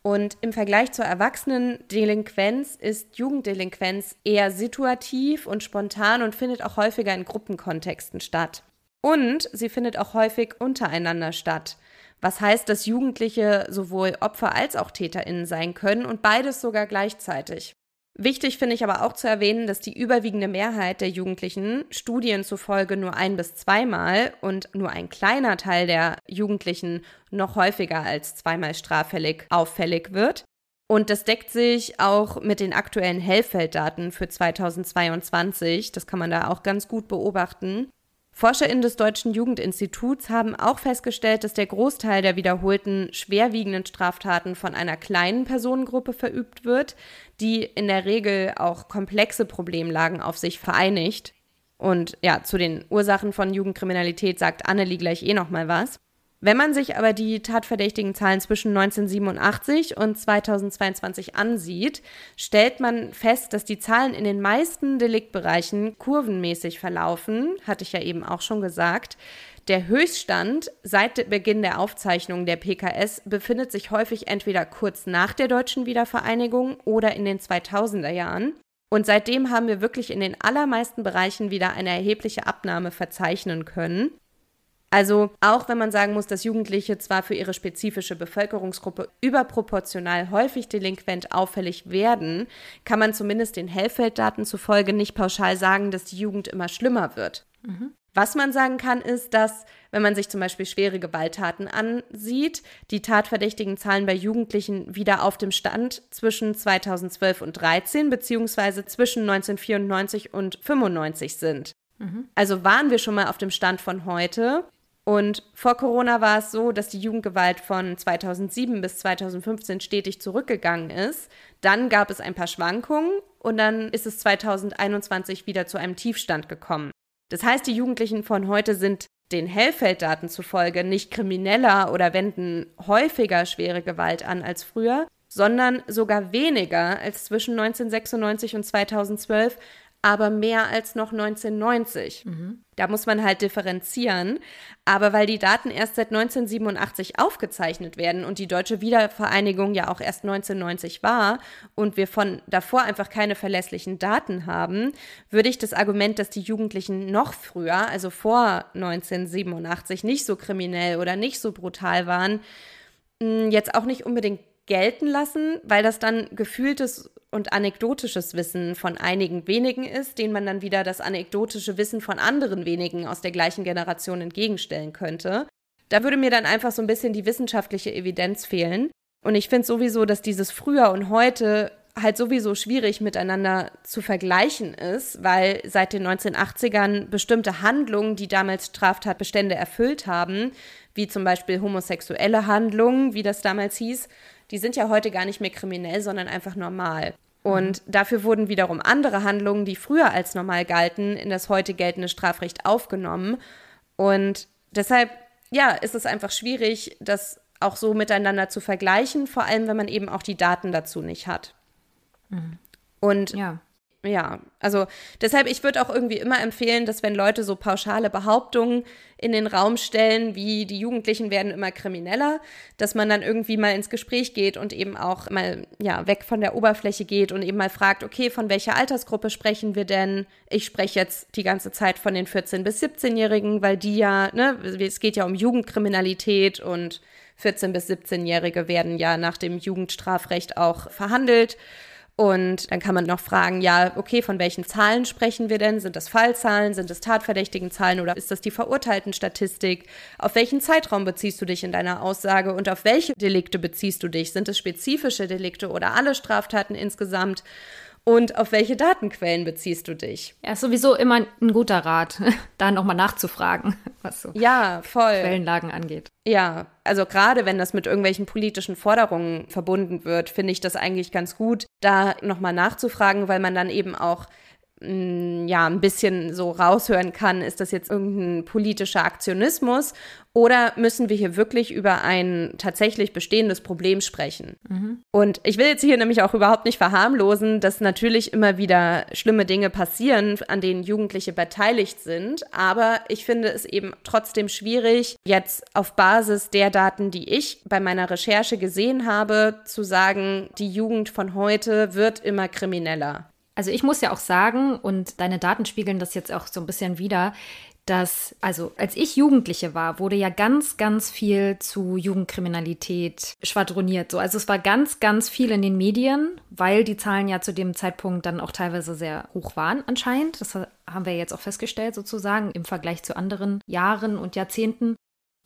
Und im Vergleich zur Erwachsenen-Delinquenz ist Jugenddelinquenz eher situativ und spontan und findet auch häufiger in Gruppenkontexten statt. Und sie findet auch häufig untereinander statt. Was heißt, dass Jugendliche sowohl Opfer als auch TäterInnen sein können und beides sogar gleichzeitig. Wichtig finde ich aber auch zu erwähnen, dass die überwiegende Mehrheit der Jugendlichen Studien zufolge nur ein bis zweimal und nur ein kleiner Teil der Jugendlichen noch häufiger als zweimal straffällig auffällig wird. Und das deckt sich auch mit den aktuellen Hellfelddaten für 2022. Das kann man da auch ganz gut beobachten. ForscherInnen des Deutschen Jugendinstituts haben auch festgestellt, dass der Großteil der wiederholten schwerwiegenden Straftaten von einer kleinen Personengruppe verübt wird, die in der Regel auch komplexe Problemlagen auf sich vereinigt. Und ja, zu den Ursachen von Jugendkriminalität sagt Annelie gleich eh noch mal was. Wenn man sich aber die tatverdächtigen Zahlen zwischen 1987 und 2022 ansieht, stellt man fest, dass die Zahlen in den meisten Deliktbereichen kurvenmäßig verlaufen, hatte ich ja eben auch schon gesagt. Der Höchststand seit Beginn der Aufzeichnung der PKS befindet sich häufig entweder kurz nach der deutschen Wiedervereinigung oder in den 2000er Jahren. Und seitdem haben wir wirklich in den allermeisten Bereichen wieder eine erhebliche Abnahme verzeichnen können. Also auch wenn man sagen muss, dass Jugendliche zwar für ihre spezifische Bevölkerungsgruppe überproportional häufig delinquent auffällig werden, kann man zumindest den Hellfelddaten zufolge nicht pauschal sagen, dass die Jugend immer schlimmer wird. Mhm. Was man sagen kann, ist, dass, wenn man sich zum Beispiel schwere Gewalttaten ansieht, die tatverdächtigen Zahlen bei Jugendlichen wieder auf dem Stand zwischen 2012 und 13 beziehungsweise zwischen 1994 und 95 sind. Mhm. Also waren wir schon mal auf dem Stand von heute, und vor Corona war es so, dass die Jugendgewalt von 2007 bis 2015 stetig zurückgegangen ist. Dann gab es ein paar Schwankungen und dann ist es 2021 wieder zu einem Tiefstand gekommen. Das heißt, die Jugendlichen von heute sind den Hellfelddaten zufolge nicht krimineller oder wenden häufiger schwere Gewalt an als früher, sondern sogar weniger als zwischen 1996 und 2012, aber mehr als noch 1990. Mhm. Da muss man halt differenzieren. Aber weil die Daten erst seit 1987 aufgezeichnet werden und die deutsche Wiedervereinigung ja auch erst 1990 war und wir von davor einfach keine verlässlichen Daten haben, würde ich das Argument, dass die Jugendlichen noch früher, also vor 1987, nicht so kriminell oder nicht so brutal waren, hm, jetzt auch nicht unbedingt gelten lassen, weil das dann gefühltes und anekdotisches Wissen von einigen wenigen ist, denen man dann wieder das anekdotische Wissen von anderen wenigen aus der gleichen Generation entgegenstellen könnte. Da würde mir dann einfach so ein bisschen die wissenschaftliche Evidenz fehlen. Und ich finde sowieso, dass dieses Früher und heute halt sowieso schwierig miteinander zu vergleichen ist, weil seit den 1980ern bestimmte Handlungen, die damals Straftatbestände erfüllt haben, wie zum Beispiel homosexuelle Handlungen, wie das damals hieß, die sind ja heute gar nicht mehr kriminell, sondern einfach normal. Und mhm. dafür wurden wiederum andere Handlungen, die früher als normal galten, in das heute geltende Strafrecht aufgenommen. Und deshalb, ja, ist es einfach schwierig, das auch so miteinander zu vergleichen, vor allem wenn man eben auch die Daten dazu nicht hat. Mhm. Und ja ja, also deshalb, ich würde auch irgendwie immer empfehlen, dass wenn Leute so pauschale Behauptungen in den Raum stellen, wie die Jugendlichen werden immer krimineller, dass man dann irgendwie mal ins Gespräch geht und eben auch mal, ja, weg von der Oberfläche geht und eben mal fragt, okay, von welcher Altersgruppe sprechen wir denn? Ich spreche jetzt die ganze Zeit von den 14- bis 17-Jährigen, weil die ja, ne, es geht ja um Jugendkriminalität und 14- bis 17-Jährige werden ja nach dem Jugendstrafrecht auch verhandelt. Und dann kann man noch fragen, ja, okay, von welchen Zahlen sprechen wir denn? Sind das Fallzahlen? Sind es tatverdächtigen Zahlen oder ist das die verurteilten Statistik? Auf welchen Zeitraum beziehst du dich in deiner Aussage und auf welche Delikte beziehst du dich? Sind es spezifische Delikte oder alle Straftaten insgesamt? Und auf welche Datenquellen beziehst du dich? Ja, ist sowieso immer ein guter Rat, da nochmal nachzufragen, was so ja, voll. Quellenlagen angeht. Ja, also gerade wenn das mit irgendwelchen politischen Forderungen verbunden wird, finde ich das eigentlich ganz gut, da nochmal nachzufragen, weil man dann eben auch ja ein bisschen so raushören kann, ist das jetzt irgendein politischer Aktionismus oder müssen wir hier wirklich über ein tatsächlich bestehendes Problem sprechen? Mhm. Und ich will jetzt hier nämlich auch überhaupt nicht verharmlosen, dass natürlich immer wieder schlimme Dinge passieren, an denen Jugendliche beteiligt sind. Aber ich finde es eben trotzdem schwierig, jetzt auf Basis der Daten, die ich bei meiner Recherche gesehen habe, zu sagen, die Jugend von heute wird immer krimineller. Also ich muss ja auch sagen, und deine Daten spiegeln das jetzt auch so ein bisschen wieder, dass, also als ich Jugendliche war, wurde ja ganz, ganz viel zu Jugendkriminalität schwadroniert. So, also es war ganz, ganz viel in den Medien, weil die Zahlen ja zu dem Zeitpunkt dann auch teilweise sehr hoch waren anscheinend. Das haben wir jetzt auch festgestellt sozusagen im Vergleich zu anderen Jahren und Jahrzehnten.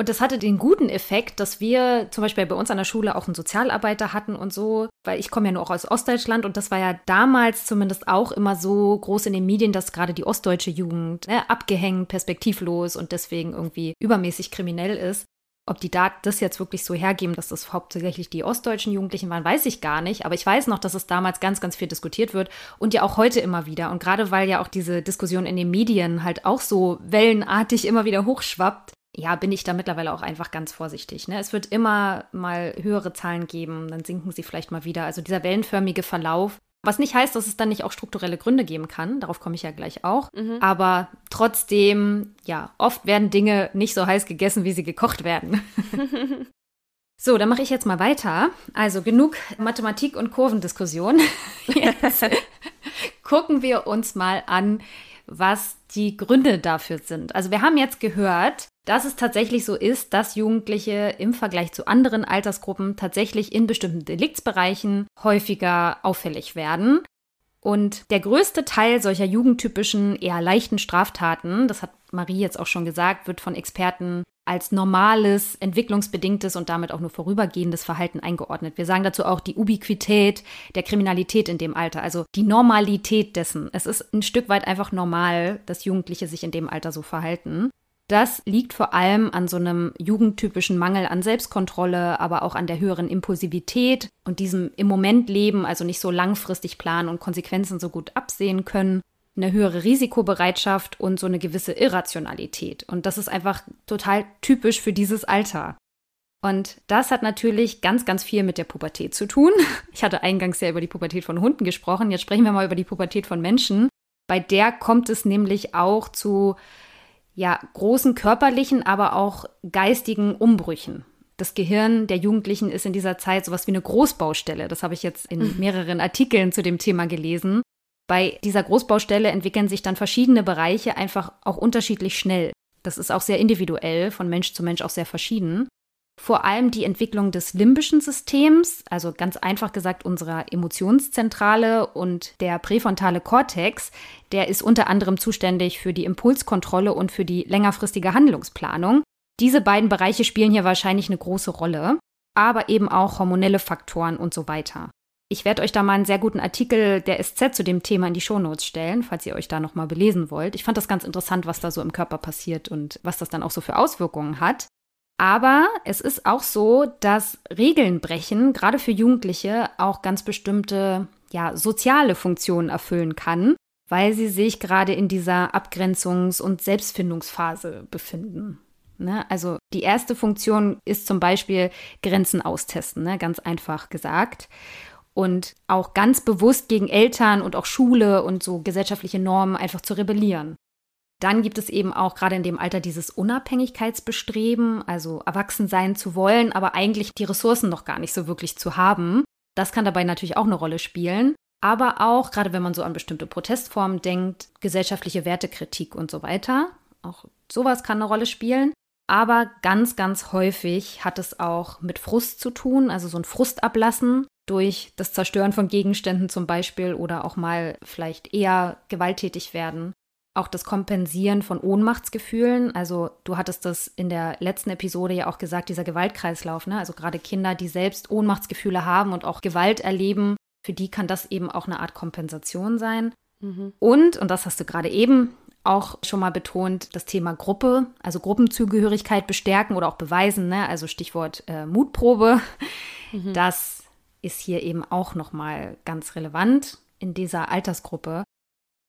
Und das hatte den guten Effekt, dass wir zum Beispiel bei uns an der Schule auch einen Sozialarbeiter hatten und so, weil ich komme ja nur auch aus Ostdeutschland und das war ja damals zumindest auch immer so groß in den Medien, dass gerade die ostdeutsche Jugend ne, abgehängt, perspektivlos und deswegen irgendwie übermäßig kriminell ist. Ob die Daten das jetzt wirklich so hergeben, dass das hauptsächlich die ostdeutschen Jugendlichen waren, weiß ich gar nicht. Aber ich weiß noch, dass es damals ganz, ganz viel diskutiert wird und ja auch heute immer wieder. Und gerade weil ja auch diese Diskussion in den Medien halt auch so wellenartig immer wieder hochschwappt, ja, bin ich da mittlerweile auch einfach ganz vorsichtig. Ne? Es wird immer mal höhere Zahlen geben, dann sinken sie vielleicht mal wieder. Also dieser wellenförmige Verlauf. Was nicht heißt, dass es dann nicht auch strukturelle Gründe geben kann. Darauf komme ich ja gleich auch. Mhm. Aber trotzdem, ja, oft werden Dinge nicht so heiß gegessen, wie sie gekocht werden. so, dann mache ich jetzt mal weiter. Also genug Mathematik und Kurvendiskussion. Jetzt gucken wir uns mal an, was die Gründe dafür sind. Also wir haben jetzt gehört, dass es tatsächlich so ist, dass Jugendliche im Vergleich zu anderen Altersgruppen tatsächlich in bestimmten Deliktsbereichen häufiger auffällig werden. Und der größte Teil solcher jugendtypischen, eher leichten Straftaten, das hat Marie jetzt auch schon gesagt, wird von Experten als normales, entwicklungsbedingtes und damit auch nur vorübergehendes Verhalten eingeordnet. Wir sagen dazu auch die Ubiquität der Kriminalität in dem Alter, also die Normalität dessen. Es ist ein Stück weit einfach normal, dass Jugendliche sich in dem Alter so verhalten. Das liegt vor allem an so einem jugendtypischen Mangel an Selbstkontrolle, aber auch an der höheren Impulsivität und diesem im Moment leben, also nicht so langfristig planen und Konsequenzen so gut absehen können, eine höhere Risikobereitschaft und so eine gewisse Irrationalität. Und das ist einfach total typisch für dieses Alter. Und das hat natürlich ganz, ganz viel mit der Pubertät zu tun. Ich hatte eingangs ja über die Pubertät von Hunden gesprochen. Jetzt sprechen wir mal über die Pubertät von Menschen. Bei der kommt es nämlich auch zu ja, großen körperlichen, aber auch geistigen Umbrüchen. Das Gehirn der Jugendlichen ist in dieser Zeit sowas wie eine Großbaustelle. Das habe ich jetzt in mhm. mehreren Artikeln zu dem Thema gelesen. Bei dieser Großbaustelle entwickeln sich dann verschiedene Bereiche einfach auch unterschiedlich schnell. Das ist auch sehr individuell, von Mensch zu Mensch auch sehr verschieden. Vor allem die Entwicklung des limbischen Systems, also ganz einfach gesagt unserer Emotionszentrale und der präfrontale Kortex, der ist unter anderem zuständig für die Impulskontrolle und für die längerfristige Handlungsplanung. Diese beiden Bereiche spielen hier wahrscheinlich eine große Rolle, aber eben auch hormonelle Faktoren und so weiter. Ich werde euch da mal einen sehr guten Artikel der SZ zu dem Thema in die Shownotes stellen, falls ihr euch da nochmal belesen wollt. Ich fand das ganz interessant, was da so im Körper passiert und was das dann auch so für Auswirkungen hat. Aber es ist auch so, dass Regeln brechen, gerade für Jugendliche, auch ganz bestimmte ja, soziale Funktionen erfüllen kann, weil sie sich gerade in dieser Abgrenzungs- und Selbstfindungsphase befinden. Ne? Also die erste Funktion ist zum Beispiel Grenzen austesten, ne? ganz einfach gesagt. Und auch ganz bewusst gegen Eltern und auch Schule und so gesellschaftliche Normen einfach zu rebellieren. Dann gibt es eben auch gerade in dem Alter dieses Unabhängigkeitsbestreben, also erwachsen sein zu wollen, aber eigentlich die Ressourcen noch gar nicht so wirklich zu haben. Das kann dabei natürlich auch eine Rolle spielen. Aber auch, gerade wenn man so an bestimmte Protestformen denkt, gesellschaftliche Wertekritik und so weiter. Auch sowas kann eine Rolle spielen. Aber ganz, ganz häufig hat es auch mit Frust zu tun, also so ein Frustablassen durch das Zerstören von Gegenständen zum Beispiel oder auch mal vielleicht eher gewalttätig werden auch das Kompensieren von Ohnmachtsgefühlen. Also du hattest das in der letzten Episode ja auch gesagt, dieser Gewaltkreislauf. Ne? Also gerade Kinder, die selbst Ohnmachtsgefühle haben und auch Gewalt erleben, für die kann das eben auch eine Art Kompensation sein. Mhm. Und, und das hast du gerade eben auch schon mal betont, das Thema Gruppe, also Gruppenzugehörigkeit bestärken oder auch beweisen. Ne? Also Stichwort äh, Mutprobe. Mhm. Das ist hier eben auch nochmal ganz relevant in dieser Altersgruppe.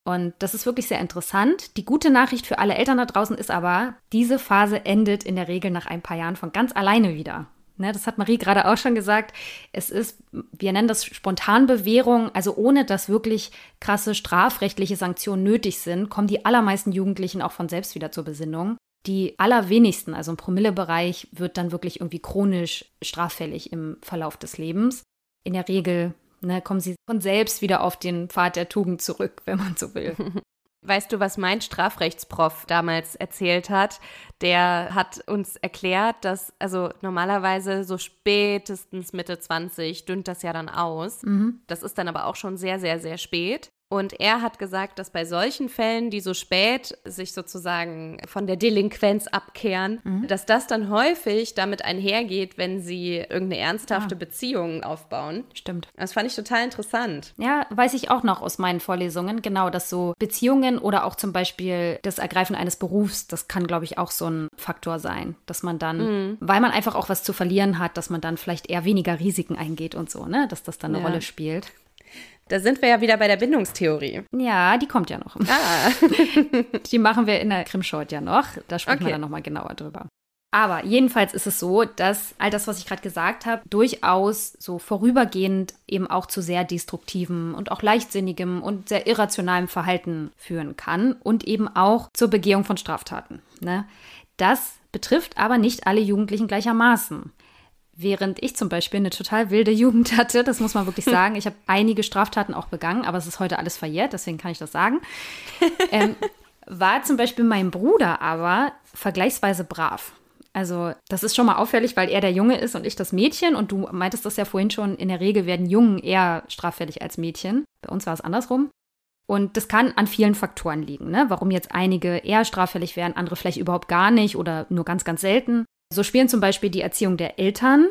Und das ist wirklich sehr interessant. Die gute Nachricht für alle Eltern da draußen ist aber, diese Phase endet in der Regel nach ein paar Jahren von ganz alleine wieder. Ne, das hat Marie gerade auch schon gesagt. Es ist, wir nennen das Spontanbewährung, also ohne dass wirklich krasse strafrechtliche Sanktionen nötig sind, kommen die allermeisten Jugendlichen auch von selbst wieder zur Besinnung. Die allerwenigsten, also im Promillebereich, wird dann wirklich irgendwie chronisch straffällig im Verlauf des Lebens. In der Regel ne, kommen sie von selbst wieder auf den Pfad der Tugend zurück, wenn man so will. Weißt du, was mein Strafrechtsprof damals erzählt hat? Der hat uns erklärt, dass, also normalerweise so spätestens Mitte 20 dünnt das ja dann aus. Mhm. Das ist dann aber auch schon sehr, sehr, sehr spät. Und er hat gesagt, dass bei solchen Fällen, die so spät sich sozusagen von der Delinquenz abkehren, mhm. dass das dann häufig damit einhergeht, wenn sie irgendeine ernsthafte ja. Beziehung aufbauen. Stimmt. Das fand ich total interessant. Ja, weiß ich auch noch aus meinen Vorlesungen, genau, dass so Beziehungen oder auch zum Beispiel das Ergreifen eines Berufs, das kann, glaube ich, auch so ein Faktor sein, dass man dann, mhm. weil man einfach auch was zu verlieren hat, dass man dann vielleicht eher weniger Risiken eingeht und so, ne, dass das dann eine ja. Rolle spielt. Da sind wir ja wieder bei der Bindungstheorie. Ja, die kommt ja noch. Ah. die machen wir in der Krimshort ja noch. Da sprechen okay. wir dann nochmal genauer drüber. Aber jedenfalls ist es so, dass all das, was ich gerade gesagt habe, durchaus so vorübergehend eben auch zu sehr destruktivem und auch leichtsinnigem und sehr irrationalem Verhalten führen kann und eben auch zur Begehung von Straftaten. Ne? Das betrifft aber nicht alle Jugendlichen gleichermaßen. Während ich zum Beispiel eine total wilde Jugend hatte, das muss man wirklich sagen. Ich habe einige Straftaten auch begangen, aber es ist heute alles verjährt, deswegen kann ich das sagen. Ähm, war zum Beispiel mein Bruder aber vergleichsweise brav. Also, das ist schon mal auffällig, weil er der Junge ist und ich das Mädchen. Und du meintest das ja vorhin schon, in der Regel werden Jungen eher straffällig als Mädchen. Bei uns war es andersrum. Und das kann an vielen Faktoren liegen, ne? warum jetzt einige eher straffällig werden, andere vielleicht überhaupt gar nicht oder nur ganz, ganz selten. So spielen zum Beispiel die Erziehung der Eltern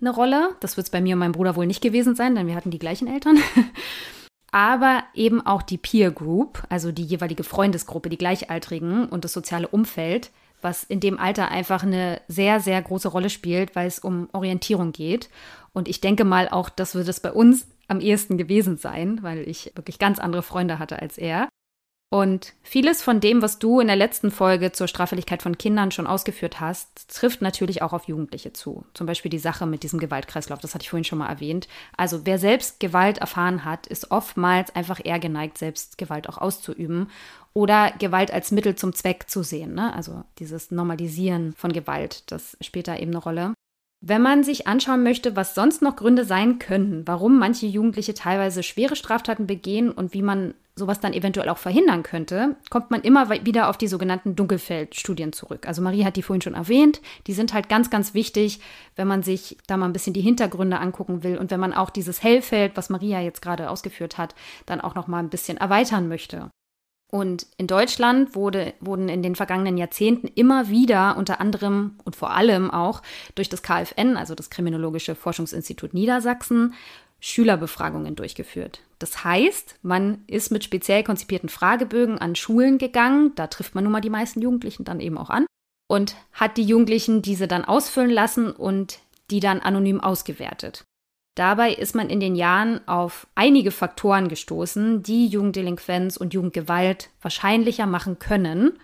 eine Rolle. Das wird es bei mir und meinem Bruder wohl nicht gewesen sein, denn wir hatten die gleichen Eltern. Aber eben auch die Peer Group, also die jeweilige Freundesgruppe, die Gleichaltrigen und das soziale Umfeld, was in dem Alter einfach eine sehr, sehr große Rolle spielt, weil es um Orientierung geht. Und ich denke mal auch, das wird es bei uns am ehesten gewesen sein, weil ich wirklich ganz andere Freunde hatte als er. Und vieles von dem, was du in der letzten Folge zur Straffälligkeit von Kindern schon ausgeführt hast, trifft natürlich auch auf Jugendliche zu. Zum Beispiel die Sache mit diesem Gewaltkreislauf, das hatte ich vorhin schon mal erwähnt. Also wer selbst Gewalt erfahren hat, ist oftmals einfach eher geneigt, selbst Gewalt auch auszuüben oder Gewalt als Mittel zum Zweck zu sehen. Ne? Also dieses Normalisieren von Gewalt, das spielt da eben eine Rolle. Wenn man sich anschauen möchte, was sonst noch Gründe sein können, warum manche Jugendliche teilweise schwere Straftaten begehen und wie man sowas dann eventuell auch verhindern könnte, kommt man immer wieder auf die sogenannten Dunkelfeldstudien zurück. Also Marie hat die vorhin schon erwähnt. Die sind halt ganz, ganz wichtig, wenn man sich da mal ein bisschen die Hintergründe angucken will und wenn man auch dieses Hellfeld, was Maria jetzt gerade ausgeführt hat, dann auch noch mal ein bisschen erweitern möchte. Und in Deutschland wurde, wurden in den vergangenen Jahrzehnten immer wieder, unter anderem und vor allem auch durch das KfN, also das Kriminologische Forschungsinstitut Niedersachsen, Schülerbefragungen durchgeführt. Das heißt, man ist mit speziell konzipierten Fragebögen an Schulen gegangen, da trifft man nun mal die meisten Jugendlichen dann eben auch an, und hat die Jugendlichen diese dann ausfüllen lassen und die dann anonym ausgewertet. Dabei ist man in den Jahren auf einige Faktoren gestoßen, die Jugenddelinquenz und Jugendgewalt wahrscheinlicher machen können.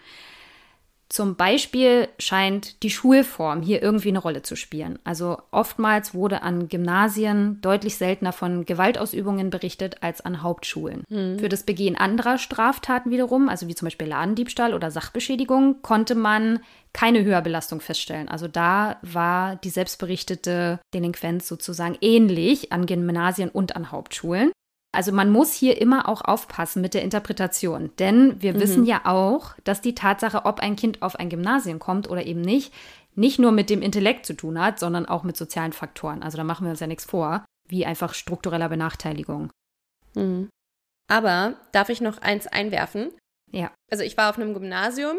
Zum Beispiel scheint die Schulform hier irgendwie eine Rolle zu spielen. Also oftmals wurde an Gymnasien deutlich seltener von Gewaltausübungen berichtet als an Hauptschulen. Mhm. Für das Begehen anderer Straftaten wiederum, also wie zum Beispiel Ladendiebstahl oder Sachbeschädigung, konnte man keine Höherbelastung feststellen. Also da war die selbstberichtete Delinquenz sozusagen ähnlich an Gymnasien und an Hauptschulen. Also man muss hier immer auch aufpassen mit der Interpretation, denn wir mhm. wissen ja auch, dass die Tatsache, ob ein Kind auf ein Gymnasium kommt oder eben nicht, nicht nur mit dem Intellekt zu tun hat, sondern auch mit sozialen Faktoren. Also da machen wir uns ja nichts vor, wie einfach struktureller Benachteiligung. Mhm. Aber darf ich noch eins einwerfen? Ja. Also ich war auf einem Gymnasium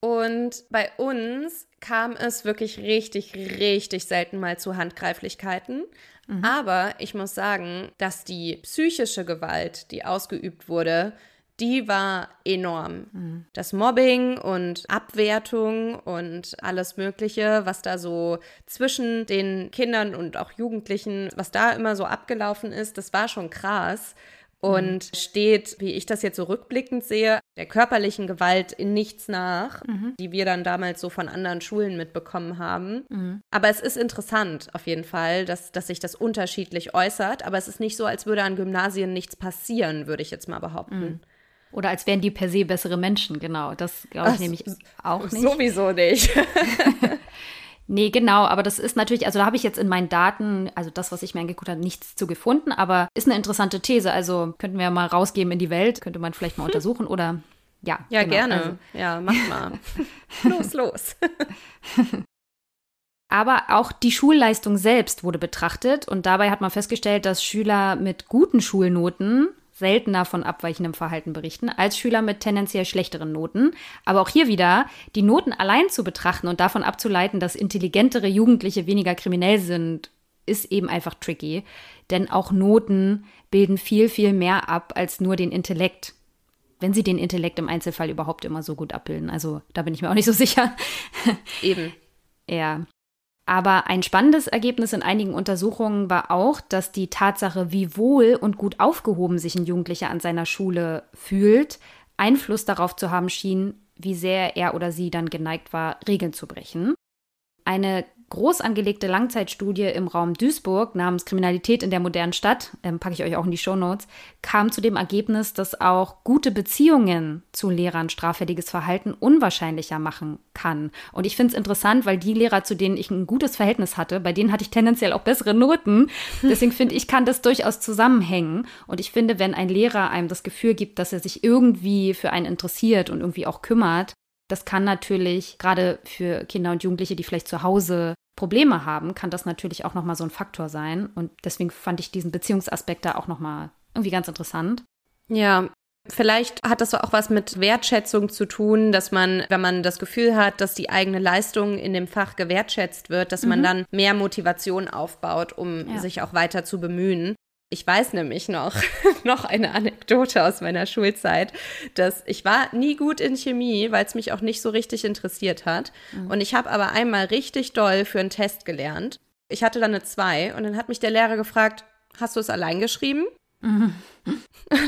und bei uns kam es wirklich richtig, richtig selten mal zu Handgreiflichkeiten. Mhm. Aber ich muss sagen, dass die psychische Gewalt, die ausgeübt wurde, die war enorm. Mhm. Das Mobbing und Abwertung und alles Mögliche, was da so zwischen den Kindern und auch Jugendlichen, was da immer so abgelaufen ist, das war schon krass. Und mhm. steht, wie ich das jetzt so rückblickend sehe, der körperlichen Gewalt in nichts nach, mhm. die wir dann damals so von anderen Schulen mitbekommen haben. Mhm. Aber es ist interessant auf jeden Fall, dass, dass sich das unterschiedlich äußert. Aber es ist nicht so, als würde an Gymnasien nichts passieren, würde ich jetzt mal behaupten. Mhm. Oder als wären die per se bessere Menschen, genau. Das glaube ich Ach, nämlich auch nicht. Sowieso nicht. Nee, genau, aber das ist natürlich, also da habe ich jetzt in meinen Daten, also das, was ich mir angeguckt habe, nichts zu gefunden, aber ist eine interessante These. Also könnten wir mal rausgeben in die Welt, könnte man vielleicht mal untersuchen oder ja. Ja, genau, gerne. Also. Ja, mach mal. los, los. Aber auch die Schulleistung selbst wurde betrachtet und dabei hat man festgestellt, dass Schüler mit guten Schulnoten seltener von abweichendem Verhalten berichten als Schüler mit tendenziell schlechteren Noten. Aber auch hier wieder, die Noten allein zu betrachten und davon abzuleiten, dass intelligentere Jugendliche weniger kriminell sind, ist eben einfach tricky. Denn auch Noten bilden viel, viel mehr ab als nur den Intellekt. Wenn sie den Intellekt im Einzelfall überhaupt immer so gut abbilden. Also da bin ich mir auch nicht so sicher. Eben. ja. Aber ein spannendes Ergebnis in einigen Untersuchungen war auch, dass die Tatsache, wie wohl und gut aufgehoben sich ein Jugendlicher an seiner Schule fühlt, Einfluss darauf zu haben schien, wie sehr er oder sie dann geneigt war, Regeln zu brechen. Eine groß angelegte Langzeitstudie im Raum Duisburg namens Kriminalität in der modernen Stadt, ähm, packe ich euch auch in die Shownotes, kam zu dem Ergebnis, dass auch gute Beziehungen zu Lehrern straffälliges Verhalten unwahrscheinlicher machen kann. Und ich finde es interessant, weil die Lehrer, zu denen ich ein gutes Verhältnis hatte, bei denen hatte ich tendenziell auch bessere Noten. Deswegen finde ich, kann das durchaus zusammenhängen. Und ich finde, wenn ein Lehrer einem das Gefühl gibt, dass er sich irgendwie für einen interessiert und irgendwie auch kümmert, das kann natürlich gerade für Kinder und Jugendliche, die vielleicht zu Hause Probleme haben, kann das natürlich auch nochmal so ein Faktor sein. Und deswegen fand ich diesen Beziehungsaspekt da auch nochmal irgendwie ganz interessant. Ja, Vielleicht hat das auch was mit Wertschätzung zu tun, dass man, wenn man das Gefühl hat, dass die eigene Leistung in dem Fach gewertschätzt wird, dass mhm. man dann mehr Motivation aufbaut, um ja. sich auch weiter zu bemühen. Ich weiß nämlich noch, noch eine Anekdote aus meiner Schulzeit, dass ich war nie gut in Chemie, weil es mich auch nicht so richtig interessiert hat. Mhm. Und ich habe aber einmal richtig doll für einen Test gelernt. Ich hatte dann eine 2 und dann hat mich der Lehrer gefragt, hast du es allein geschrieben? Mhm.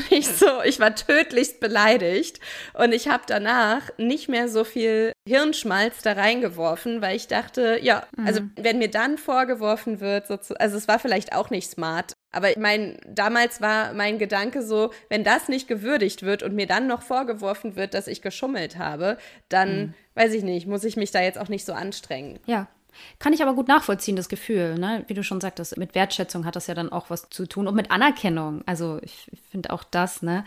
Ich so, ich war tödlichst beleidigt und ich habe danach nicht mehr so viel Hirnschmalz da reingeworfen, weil ich dachte, ja, also mhm. wenn mir dann vorgeworfen wird, so zu, also es war vielleicht auch nicht smart, aber mein, damals war mein Gedanke so, wenn das nicht gewürdigt wird und mir dann noch vorgeworfen wird, dass ich geschummelt habe, dann, mhm. weiß ich nicht, muss ich mich da jetzt auch nicht so anstrengen. Ja. Kann ich aber gut nachvollziehen, das Gefühl. Ne? Wie du schon sagtest, mit Wertschätzung hat das ja dann auch was zu tun und mit Anerkennung. Also ich, ich finde auch das, ne?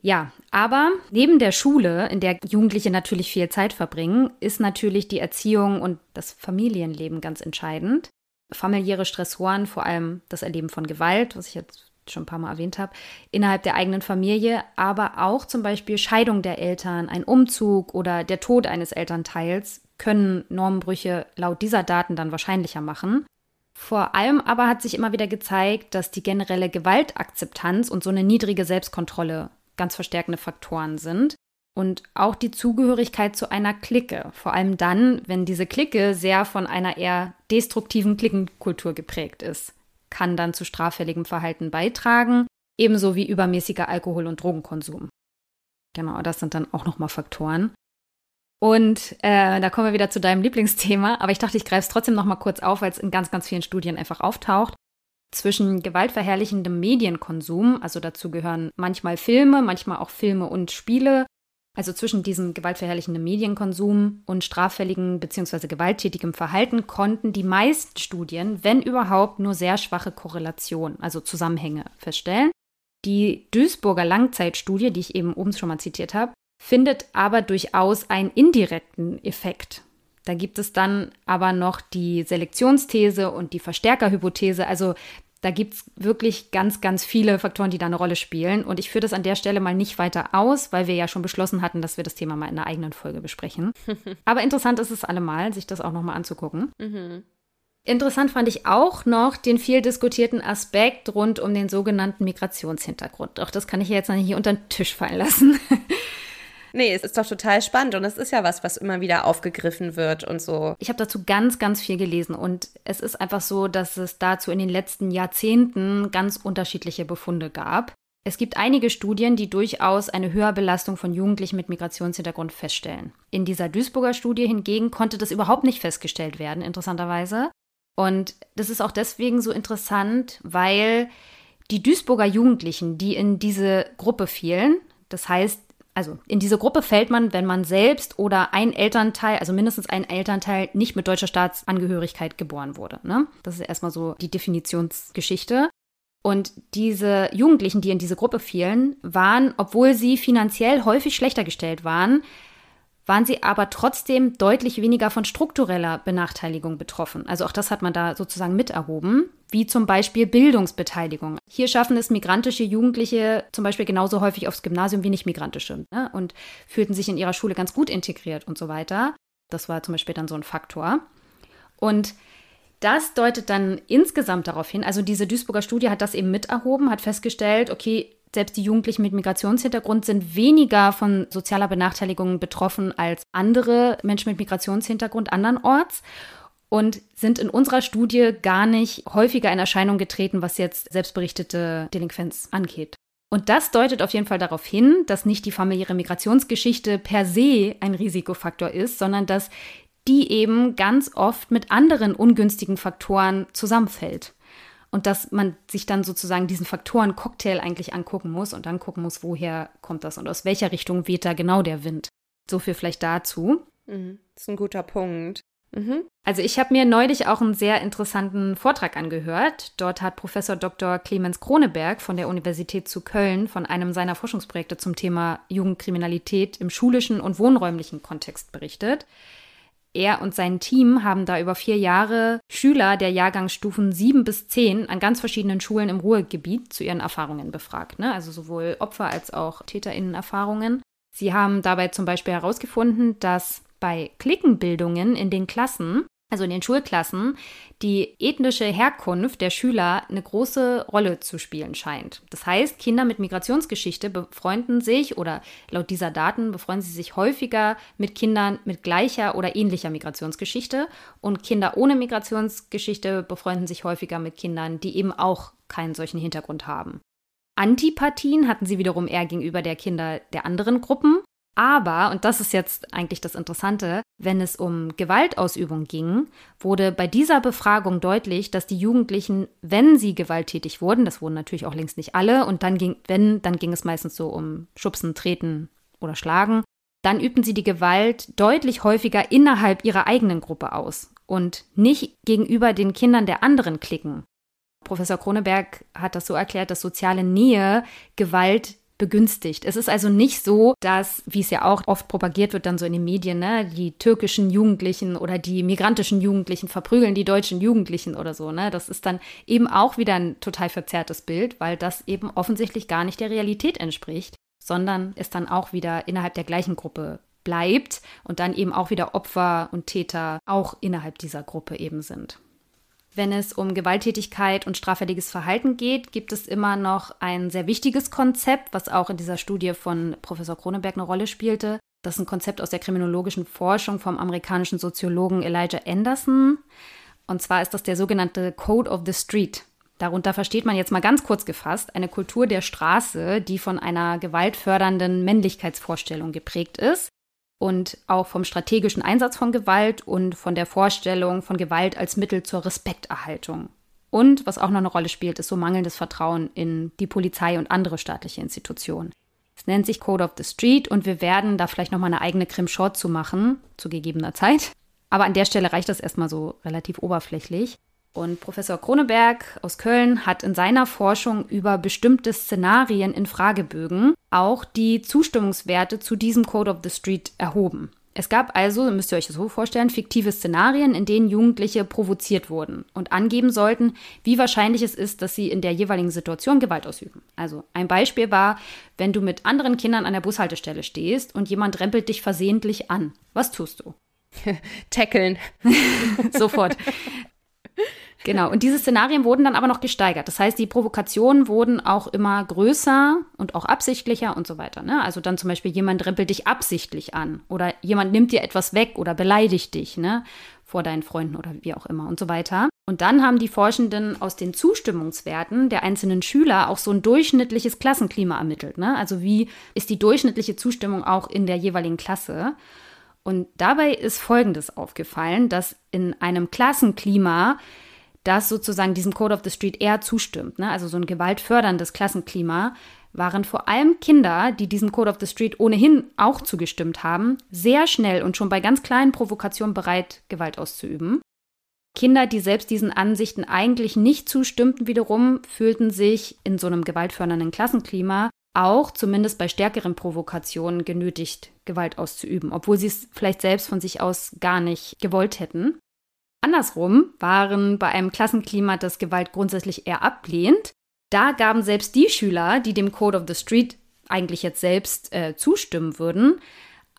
Ja, aber neben der Schule, in der Jugendliche natürlich viel Zeit verbringen, ist natürlich die Erziehung und das Familienleben ganz entscheidend familiäre Stressoren, vor allem das Erleben von Gewalt, was ich jetzt schon ein paar Mal erwähnt habe, innerhalb der eigenen Familie, aber auch zum Beispiel Scheidung der Eltern, ein Umzug oder der Tod eines Elternteils können Normbrüche laut dieser Daten dann wahrscheinlicher machen. Vor allem aber hat sich immer wieder gezeigt, dass die generelle Gewaltakzeptanz und so eine niedrige Selbstkontrolle ganz verstärkende Faktoren sind und auch die Zugehörigkeit zu einer Clique. Vor allem dann, wenn diese Clique sehr von einer eher destruktiven Cliquenkultur geprägt ist, kann dann zu straffälligem Verhalten beitragen, ebenso wie übermäßiger Alkohol- und Drogenkonsum. Genau, das sind dann auch nochmal Faktoren. Und äh, da kommen wir wieder zu deinem Lieblingsthema, aber ich dachte, ich greife es trotzdem nochmal kurz auf, weil es in ganz, ganz vielen Studien einfach auftaucht. Zwischen gewaltverherrlichendem Medienkonsum, also dazu gehören manchmal Filme, manchmal auch Filme und Spiele, also zwischen diesem gewaltverherrlichenden Medienkonsum und straffälligen bzw. gewalttätigem Verhalten konnten die meisten Studien, wenn überhaupt, nur sehr schwache Korrelationen, also Zusammenhänge feststellen. Die Duisburger Langzeitstudie, die ich eben oben schon mal zitiert habe, findet aber durchaus einen indirekten Effekt. Da gibt es dann aber noch die Selektionsthese und die Verstärkerhypothese. Also da gibt es wirklich ganz, ganz viele Faktoren, die da eine Rolle spielen. Und ich führe das an der Stelle mal nicht weiter aus, weil wir ja schon beschlossen hatten, dass wir das Thema mal in einer eigenen Folge besprechen. Aber interessant ist es allemal, sich das auch nochmal anzugucken. Mhm. Interessant fand ich auch noch den viel diskutierten Aspekt rund um den sogenannten Migrationshintergrund. Doch das kann ich jetzt nicht hier unter den Tisch fallen lassen. Nee, es ist doch total spannend und es ist ja was, was immer wieder aufgegriffen wird und so. Ich habe dazu ganz, ganz viel gelesen und es ist einfach so, dass es dazu in den letzten Jahrzehnten ganz unterschiedliche Befunde gab. Es gibt einige Studien, die durchaus eine Höherbelastung von Jugendlichen mit Migrationshintergrund feststellen. In dieser Duisburger Studie hingegen konnte das überhaupt nicht festgestellt werden, interessanterweise. Und das ist auch deswegen so interessant, weil die Duisburger Jugendlichen, die in diese Gruppe fielen, das heißt, also in diese Gruppe fällt man, wenn man selbst oder ein Elternteil, also mindestens ein Elternteil, nicht mit deutscher Staatsangehörigkeit geboren wurde. Ne? Das ist erstmal so die Definitionsgeschichte. Und diese Jugendlichen, die in diese Gruppe fielen, waren, obwohl sie finanziell häufig schlechter gestellt waren, waren sie aber trotzdem deutlich weniger von struktureller Benachteiligung betroffen. Also auch das hat man da sozusagen miterhoben, wie zum Beispiel Bildungsbeteiligung. Hier schaffen es migrantische Jugendliche zum Beispiel genauso häufig aufs Gymnasium wie nicht migrantische ne? und fühlten sich in ihrer Schule ganz gut integriert und so weiter. Das war zum Beispiel dann so ein Faktor. Und das deutet dann insgesamt darauf hin, also diese Duisburger Studie hat das eben miterhoben, hat festgestellt, okay, selbst die Jugendlichen mit Migrationshintergrund sind weniger von sozialer Benachteiligung betroffen als andere Menschen mit Migrationshintergrund andernorts und sind in unserer Studie gar nicht häufiger in Erscheinung getreten, was jetzt selbstberichtete Delinquenz angeht. Und das deutet auf jeden Fall darauf hin, dass nicht die familiäre Migrationsgeschichte per se ein Risikofaktor ist, sondern dass die eben ganz oft mit anderen ungünstigen Faktoren zusammenfällt. Und dass man sich dann sozusagen diesen Faktoren-Cocktail eigentlich angucken muss und dann gucken muss, woher kommt das und aus welcher Richtung weht da genau der Wind. So viel vielleicht dazu. Mhm. Das ist ein guter Punkt. Mhm. Also ich habe mir neulich auch einen sehr interessanten Vortrag angehört. Dort hat Professor Dr. Clemens Kroneberg von der Universität zu Köln von einem seiner Forschungsprojekte zum Thema Jugendkriminalität im schulischen und wohnräumlichen Kontext berichtet. Er und sein Team haben da über vier Jahre Schüler der Jahrgangsstufen 7 bis 10 an ganz verschiedenen Schulen im Ruhrgebiet zu ihren Erfahrungen befragt. Ne? Also sowohl Opfer als auch TäterInnen-Erfahrungen. Sie haben dabei zum Beispiel herausgefunden, dass bei Klickenbildungen in den Klassen also in den Schulklassen, die ethnische Herkunft der Schüler eine große Rolle zu spielen scheint. Das heißt, Kinder mit Migrationsgeschichte befreunden sich oder laut dieser Daten befreunden sie sich häufiger mit Kindern mit gleicher oder ähnlicher Migrationsgeschichte und Kinder ohne Migrationsgeschichte befreunden sich häufiger mit Kindern, die eben auch keinen solchen Hintergrund haben. Antipathien hatten sie wiederum eher gegenüber der Kinder der anderen Gruppen. Aber, und das ist jetzt eigentlich das Interessante, wenn es um Gewaltausübung ging, wurde bei dieser Befragung deutlich, dass die Jugendlichen, wenn sie gewalttätig wurden, das wurden natürlich auch längst nicht alle, und dann ging, wenn, dann ging es meistens so um Schubsen, Treten oder Schlagen, dann übten sie die Gewalt deutlich häufiger innerhalb ihrer eigenen Gruppe aus und nicht gegenüber den Kindern der anderen Klicken. Professor Kroneberg hat das so erklärt, dass soziale Nähe Gewalt begünstigt. Es ist also nicht so, dass, wie es ja auch oft propagiert wird, dann so in den Medien, ne, die türkischen Jugendlichen oder die migrantischen Jugendlichen verprügeln die deutschen Jugendlichen oder so. Ne? Das ist dann eben auch wieder ein total verzerrtes Bild, weil das eben offensichtlich gar nicht der Realität entspricht, sondern es dann auch wieder innerhalb der gleichen Gruppe bleibt und dann eben auch wieder Opfer und Täter auch innerhalb dieser Gruppe eben sind. Wenn es um Gewalttätigkeit und straffälliges Verhalten geht, gibt es immer noch ein sehr wichtiges Konzept, was auch in dieser Studie von Professor Kroneberg eine Rolle spielte. Das ist ein Konzept aus der kriminologischen Forschung vom amerikanischen Soziologen Elijah Anderson. Und zwar ist das der sogenannte Code of the Street. Darunter versteht man jetzt mal ganz kurz gefasst eine Kultur der Straße, die von einer gewaltfördernden Männlichkeitsvorstellung geprägt ist und auch vom strategischen Einsatz von Gewalt und von der Vorstellung von Gewalt als Mittel zur Respekterhaltung. Und was auch noch eine Rolle spielt, ist so mangelndes Vertrauen in die Polizei und andere staatliche Institutionen. Es nennt sich Code of the Street und wir werden da vielleicht noch mal eine eigene Krim Short zu machen, zu gegebener Zeit. Aber an der Stelle reicht das erstmal so relativ oberflächlich. Und Professor Kroneberg aus Köln hat in seiner Forschung über bestimmte Szenarien in Fragebögen auch die Zustimmungswerte zu diesem Code of the Street erhoben. Es gab also, müsst ihr euch das so vorstellen, fiktive Szenarien, in denen Jugendliche provoziert wurden und angeben sollten, wie wahrscheinlich es ist, dass sie in der jeweiligen Situation Gewalt ausüben. Also ein Beispiel war, wenn du mit anderen Kindern an der Bushaltestelle stehst und jemand rempelt dich versehentlich an. Was tust du? Tackeln. Sofort. Genau, und diese Szenarien wurden dann aber noch gesteigert. Das heißt, die Provokationen wurden auch immer größer und auch absichtlicher und so weiter. Ne? Also dann zum Beispiel jemand rempelt dich absichtlich an oder jemand nimmt dir etwas weg oder beleidigt dich ne? vor deinen Freunden oder wie auch immer und so weiter. Und dann haben die Forschenden aus den Zustimmungswerten der einzelnen Schüler auch so ein durchschnittliches Klassenklima ermittelt. Ne? Also wie ist die durchschnittliche Zustimmung auch in der jeweiligen Klasse? Und dabei ist Folgendes aufgefallen, dass in einem Klassenklima, das sozusagen diesem Code of the Street eher zustimmt, ne? also so ein gewaltförderndes Klassenklima, waren vor allem Kinder, die diesem Code of the Street ohnehin auch zugestimmt haben, sehr schnell und schon bei ganz kleinen Provokationen bereit, Gewalt auszuüben. Kinder, die selbst diesen Ansichten eigentlich nicht zustimmten, wiederum fühlten sich in so einem gewaltfördernden Klassenklima auch zumindest bei stärkeren Provokationen genötigt, Gewalt auszuüben, obwohl sie es vielleicht selbst von sich aus gar nicht gewollt hätten. Andersrum waren bei einem Klassenklima, das Gewalt grundsätzlich eher ablehnt, da gaben selbst die Schüler, die dem Code of the Street eigentlich jetzt selbst äh, zustimmen würden,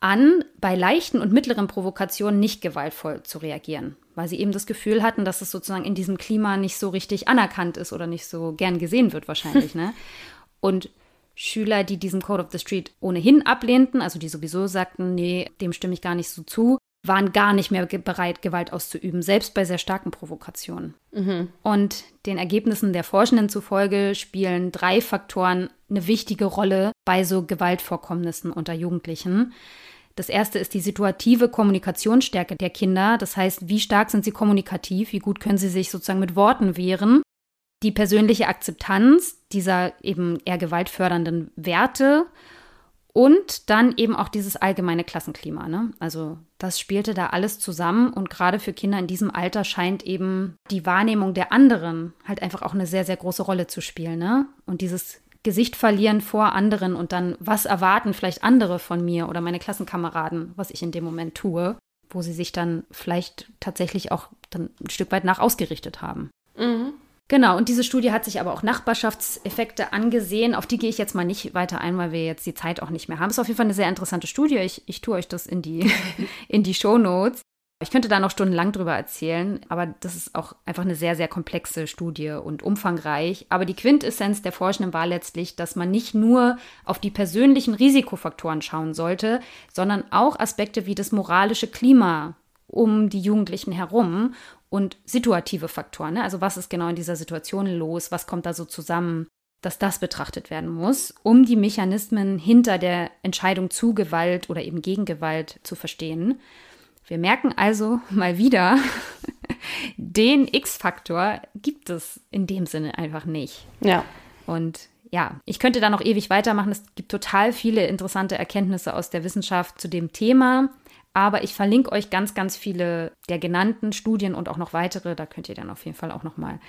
an, bei leichten und mittleren Provokationen nicht gewaltvoll zu reagieren, weil sie eben das Gefühl hatten, dass es sozusagen in diesem Klima nicht so richtig anerkannt ist oder nicht so gern gesehen wird wahrscheinlich. ne? Und Schüler, die diesen Code of the Street ohnehin ablehnten, also die sowieso sagten, nee, dem stimme ich gar nicht so zu, waren gar nicht mehr bereit, Gewalt auszuüben, selbst bei sehr starken Provokationen. Mhm. Und den Ergebnissen der Forschenden zufolge spielen drei Faktoren eine wichtige Rolle bei so Gewaltvorkommnissen unter Jugendlichen. Das erste ist die situative Kommunikationsstärke der Kinder. Das heißt, wie stark sind sie kommunikativ, wie gut können sie sich sozusagen mit Worten wehren die persönliche Akzeptanz dieser eben eher gewaltfördernden Werte und dann eben auch dieses allgemeine Klassenklima. Ne? Also das spielte da alles zusammen und gerade für Kinder in diesem Alter scheint eben die Wahrnehmung der anderen halt einfach auch eine sehr, sehr große Rolle zu spielen. Ne? Und dieses Gesicht verlieren vor anderen und dann, was erwarten vielleicht andere von mir oder meine Klassenkameraden, was ich in dem Moment tue, wo sie sich dann vielleicht tatsächlich auch dann ein Stück weit nach ausgerichtet haben. Genau, und diese Studie hat sich aber auch Nachbarschaftseffekte angesehen. Auf die gehe ich jetzt mal nicht weiter ein, weil wir jetzt die Zeit auch nicht mehr haben. Ist auf jeden Fall eine sehr interessante Studie. Ich, ich tue euch das in die, in die Show Notes. Ich könnte da noch stundenlang drüber erzählen, aber das ist auch einfach eine sehr, sehr komplexe Studie und umfangreich. Aber die Quintessenz der Forschenden war letztlich, dass man nicht nur auf die persönlichen Risikofaktoren schauen sollte, sondern auch Aspekte wie das moralische Klima um die Jugendlichen herum und situative Faktoren. Ne? Also was ist genau in dieser Situation los? Was kommt da so zusammen? Dass das betrachtet werden muss, um die Mechanismen hinter der Entscheidung zu Gewalt oder eben gegen Gewalt zu verstehen. Wir merken also mal wieder, den X-Faktor gibt es in dem Sinne einfach nicht. Ja. Und ja, ich könnte da noch ewig weitermachen. Es gibt total viele interessante Erkenntnisse aus der Wissenschaft zu dem Thema. Aber ich verlinke euch ganz, ganz viele der genannten Studien und auch noch weitere. Da könnt ihr dann auf jeden Fall auch noch mal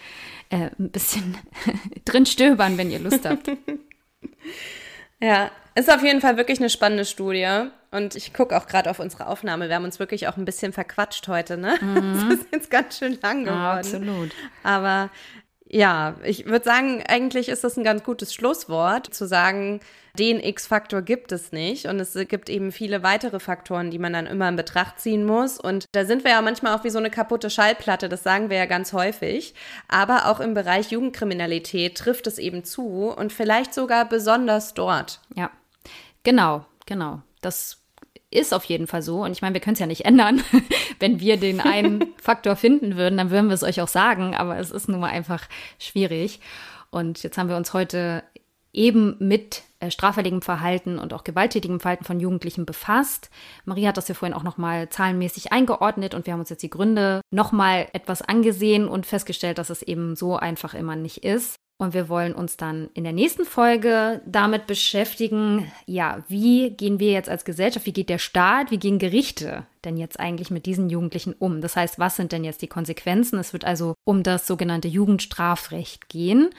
äh, ein bisschen drin stöbern, wenn ihr Lust habt. Ja, ist auf jeden Fall wirklich eine spannende Studie. Und ich gucke auch gerade auf unsere Aufnahme. Wir haben uns wirklich auch ein bisschen verquatscht heute, ne? Mhm. Das ist jetzt ganz schön lang geworden. Ja, absolut. Aber ja, ich würde sagen, eigentlich ist das ein ganz gutes Schlusswort, zu sagen, den X-Faktor gibt es nicht. Und es gibt eben viele weitere Faktoren, die man dann immer in Betracht ziehen muss. Und da sind wir ja manchmal auch wie so eine kaputte Schallplatte, das sagen wir ja ganz häufig. Aber auch im Bereich Jugendkriminalität trifft es eben zu und vielleicht sogar besonders dort. Ja, genau, genau. Das ist auf jeden Fall so. Und ich meine, wir können es ja nicht ändern. Wenn wir den einen Faktor finden würden, dann würden wir es euch auch sagen. Aber es ist nun mal einfach schwierig. Und jetzt haben wir uns heute eben mit äh, straffälligem Verhalten und auch gewalttätigem Verhalten von Jugendlichen befasst. Marie hat das ja vorhin auch nochmal zahlenmäßig eingeordnet und wir haben uns jetzt die Gründe nochmal etwas angesehen und festgestellt, dass es eben so einfach immer nicht ist. Und wir wollen uns dann in der nächsten Folge damit beschäftigen, ja, wie gehen wir jetzt als Gesellschaft, wie geht der Staat, wie gehen Gerichte denn jetzt eigentlich mit diesen Jugendlichen um? Das heißt, was sind denn jetzt die Konsequenzen? Es wird also um das sogenannte Jugendstrafrecht gehen.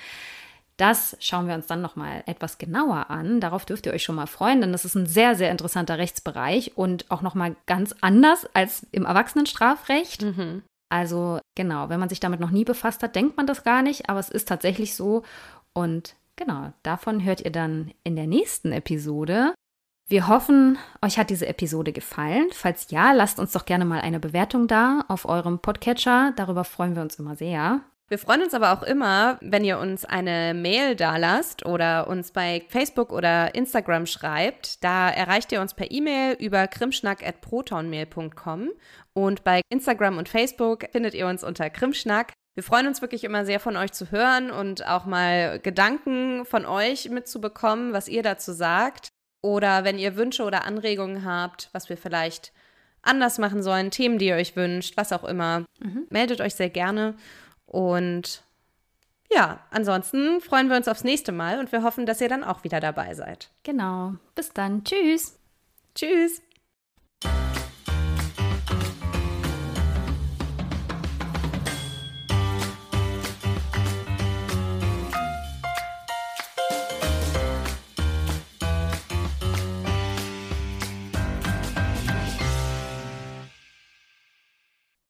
Das schauen wir uns dann nochmal etwas genauer an. Darauf dürft ihr euch schon mal freuen, denn das ist ein sehr, sehr interessanter Rechtsbereich und auch nochmal ganz anders als im Erwachsenenstrafrecht. Mhm. Also genau, wenn man sich damit noch nie befasst hat, denkt man das gar nicht, aber es ist tatsächlich so. Und genau, davon hört ihr dann in der nächsten Episode. Wir hoffen, euch hat diese Episode gefallen. Falls ja, lasst uns doch gerne mal eine Bewertung da auf eurem Podcatcher. Darüber freuen wir uns immer sehr. Wir freuen uns aber auch immer, wenn ihr uns eine Mail dalasst oder uns bei Facebook oder Instagram schreibt. Da erreicht ihr uns per E-Mail über krimschnack.protonmail.com und bei Instagram und Facebook findet ihr uns unter Krimschnack. Wir freuen uns wirklich immer sehr von euch zu hören und auch mal Gedanken von euch mitzubekommen, was ihr dazu sagt. Oder wenn ihr Wünsche oder Anregungen habt, was wir vielleicht anders machen sollen, Themen, die ihr euch wünscht, was auch immer, mhm. meldet euch sehr gerne. Und ja, ansonsten freuen wir uns aufs nächste Mal und wir hoffen, dass ihr dann auch wieder dabei seid. Genau. Bis dann. Tschüss. Tschüss.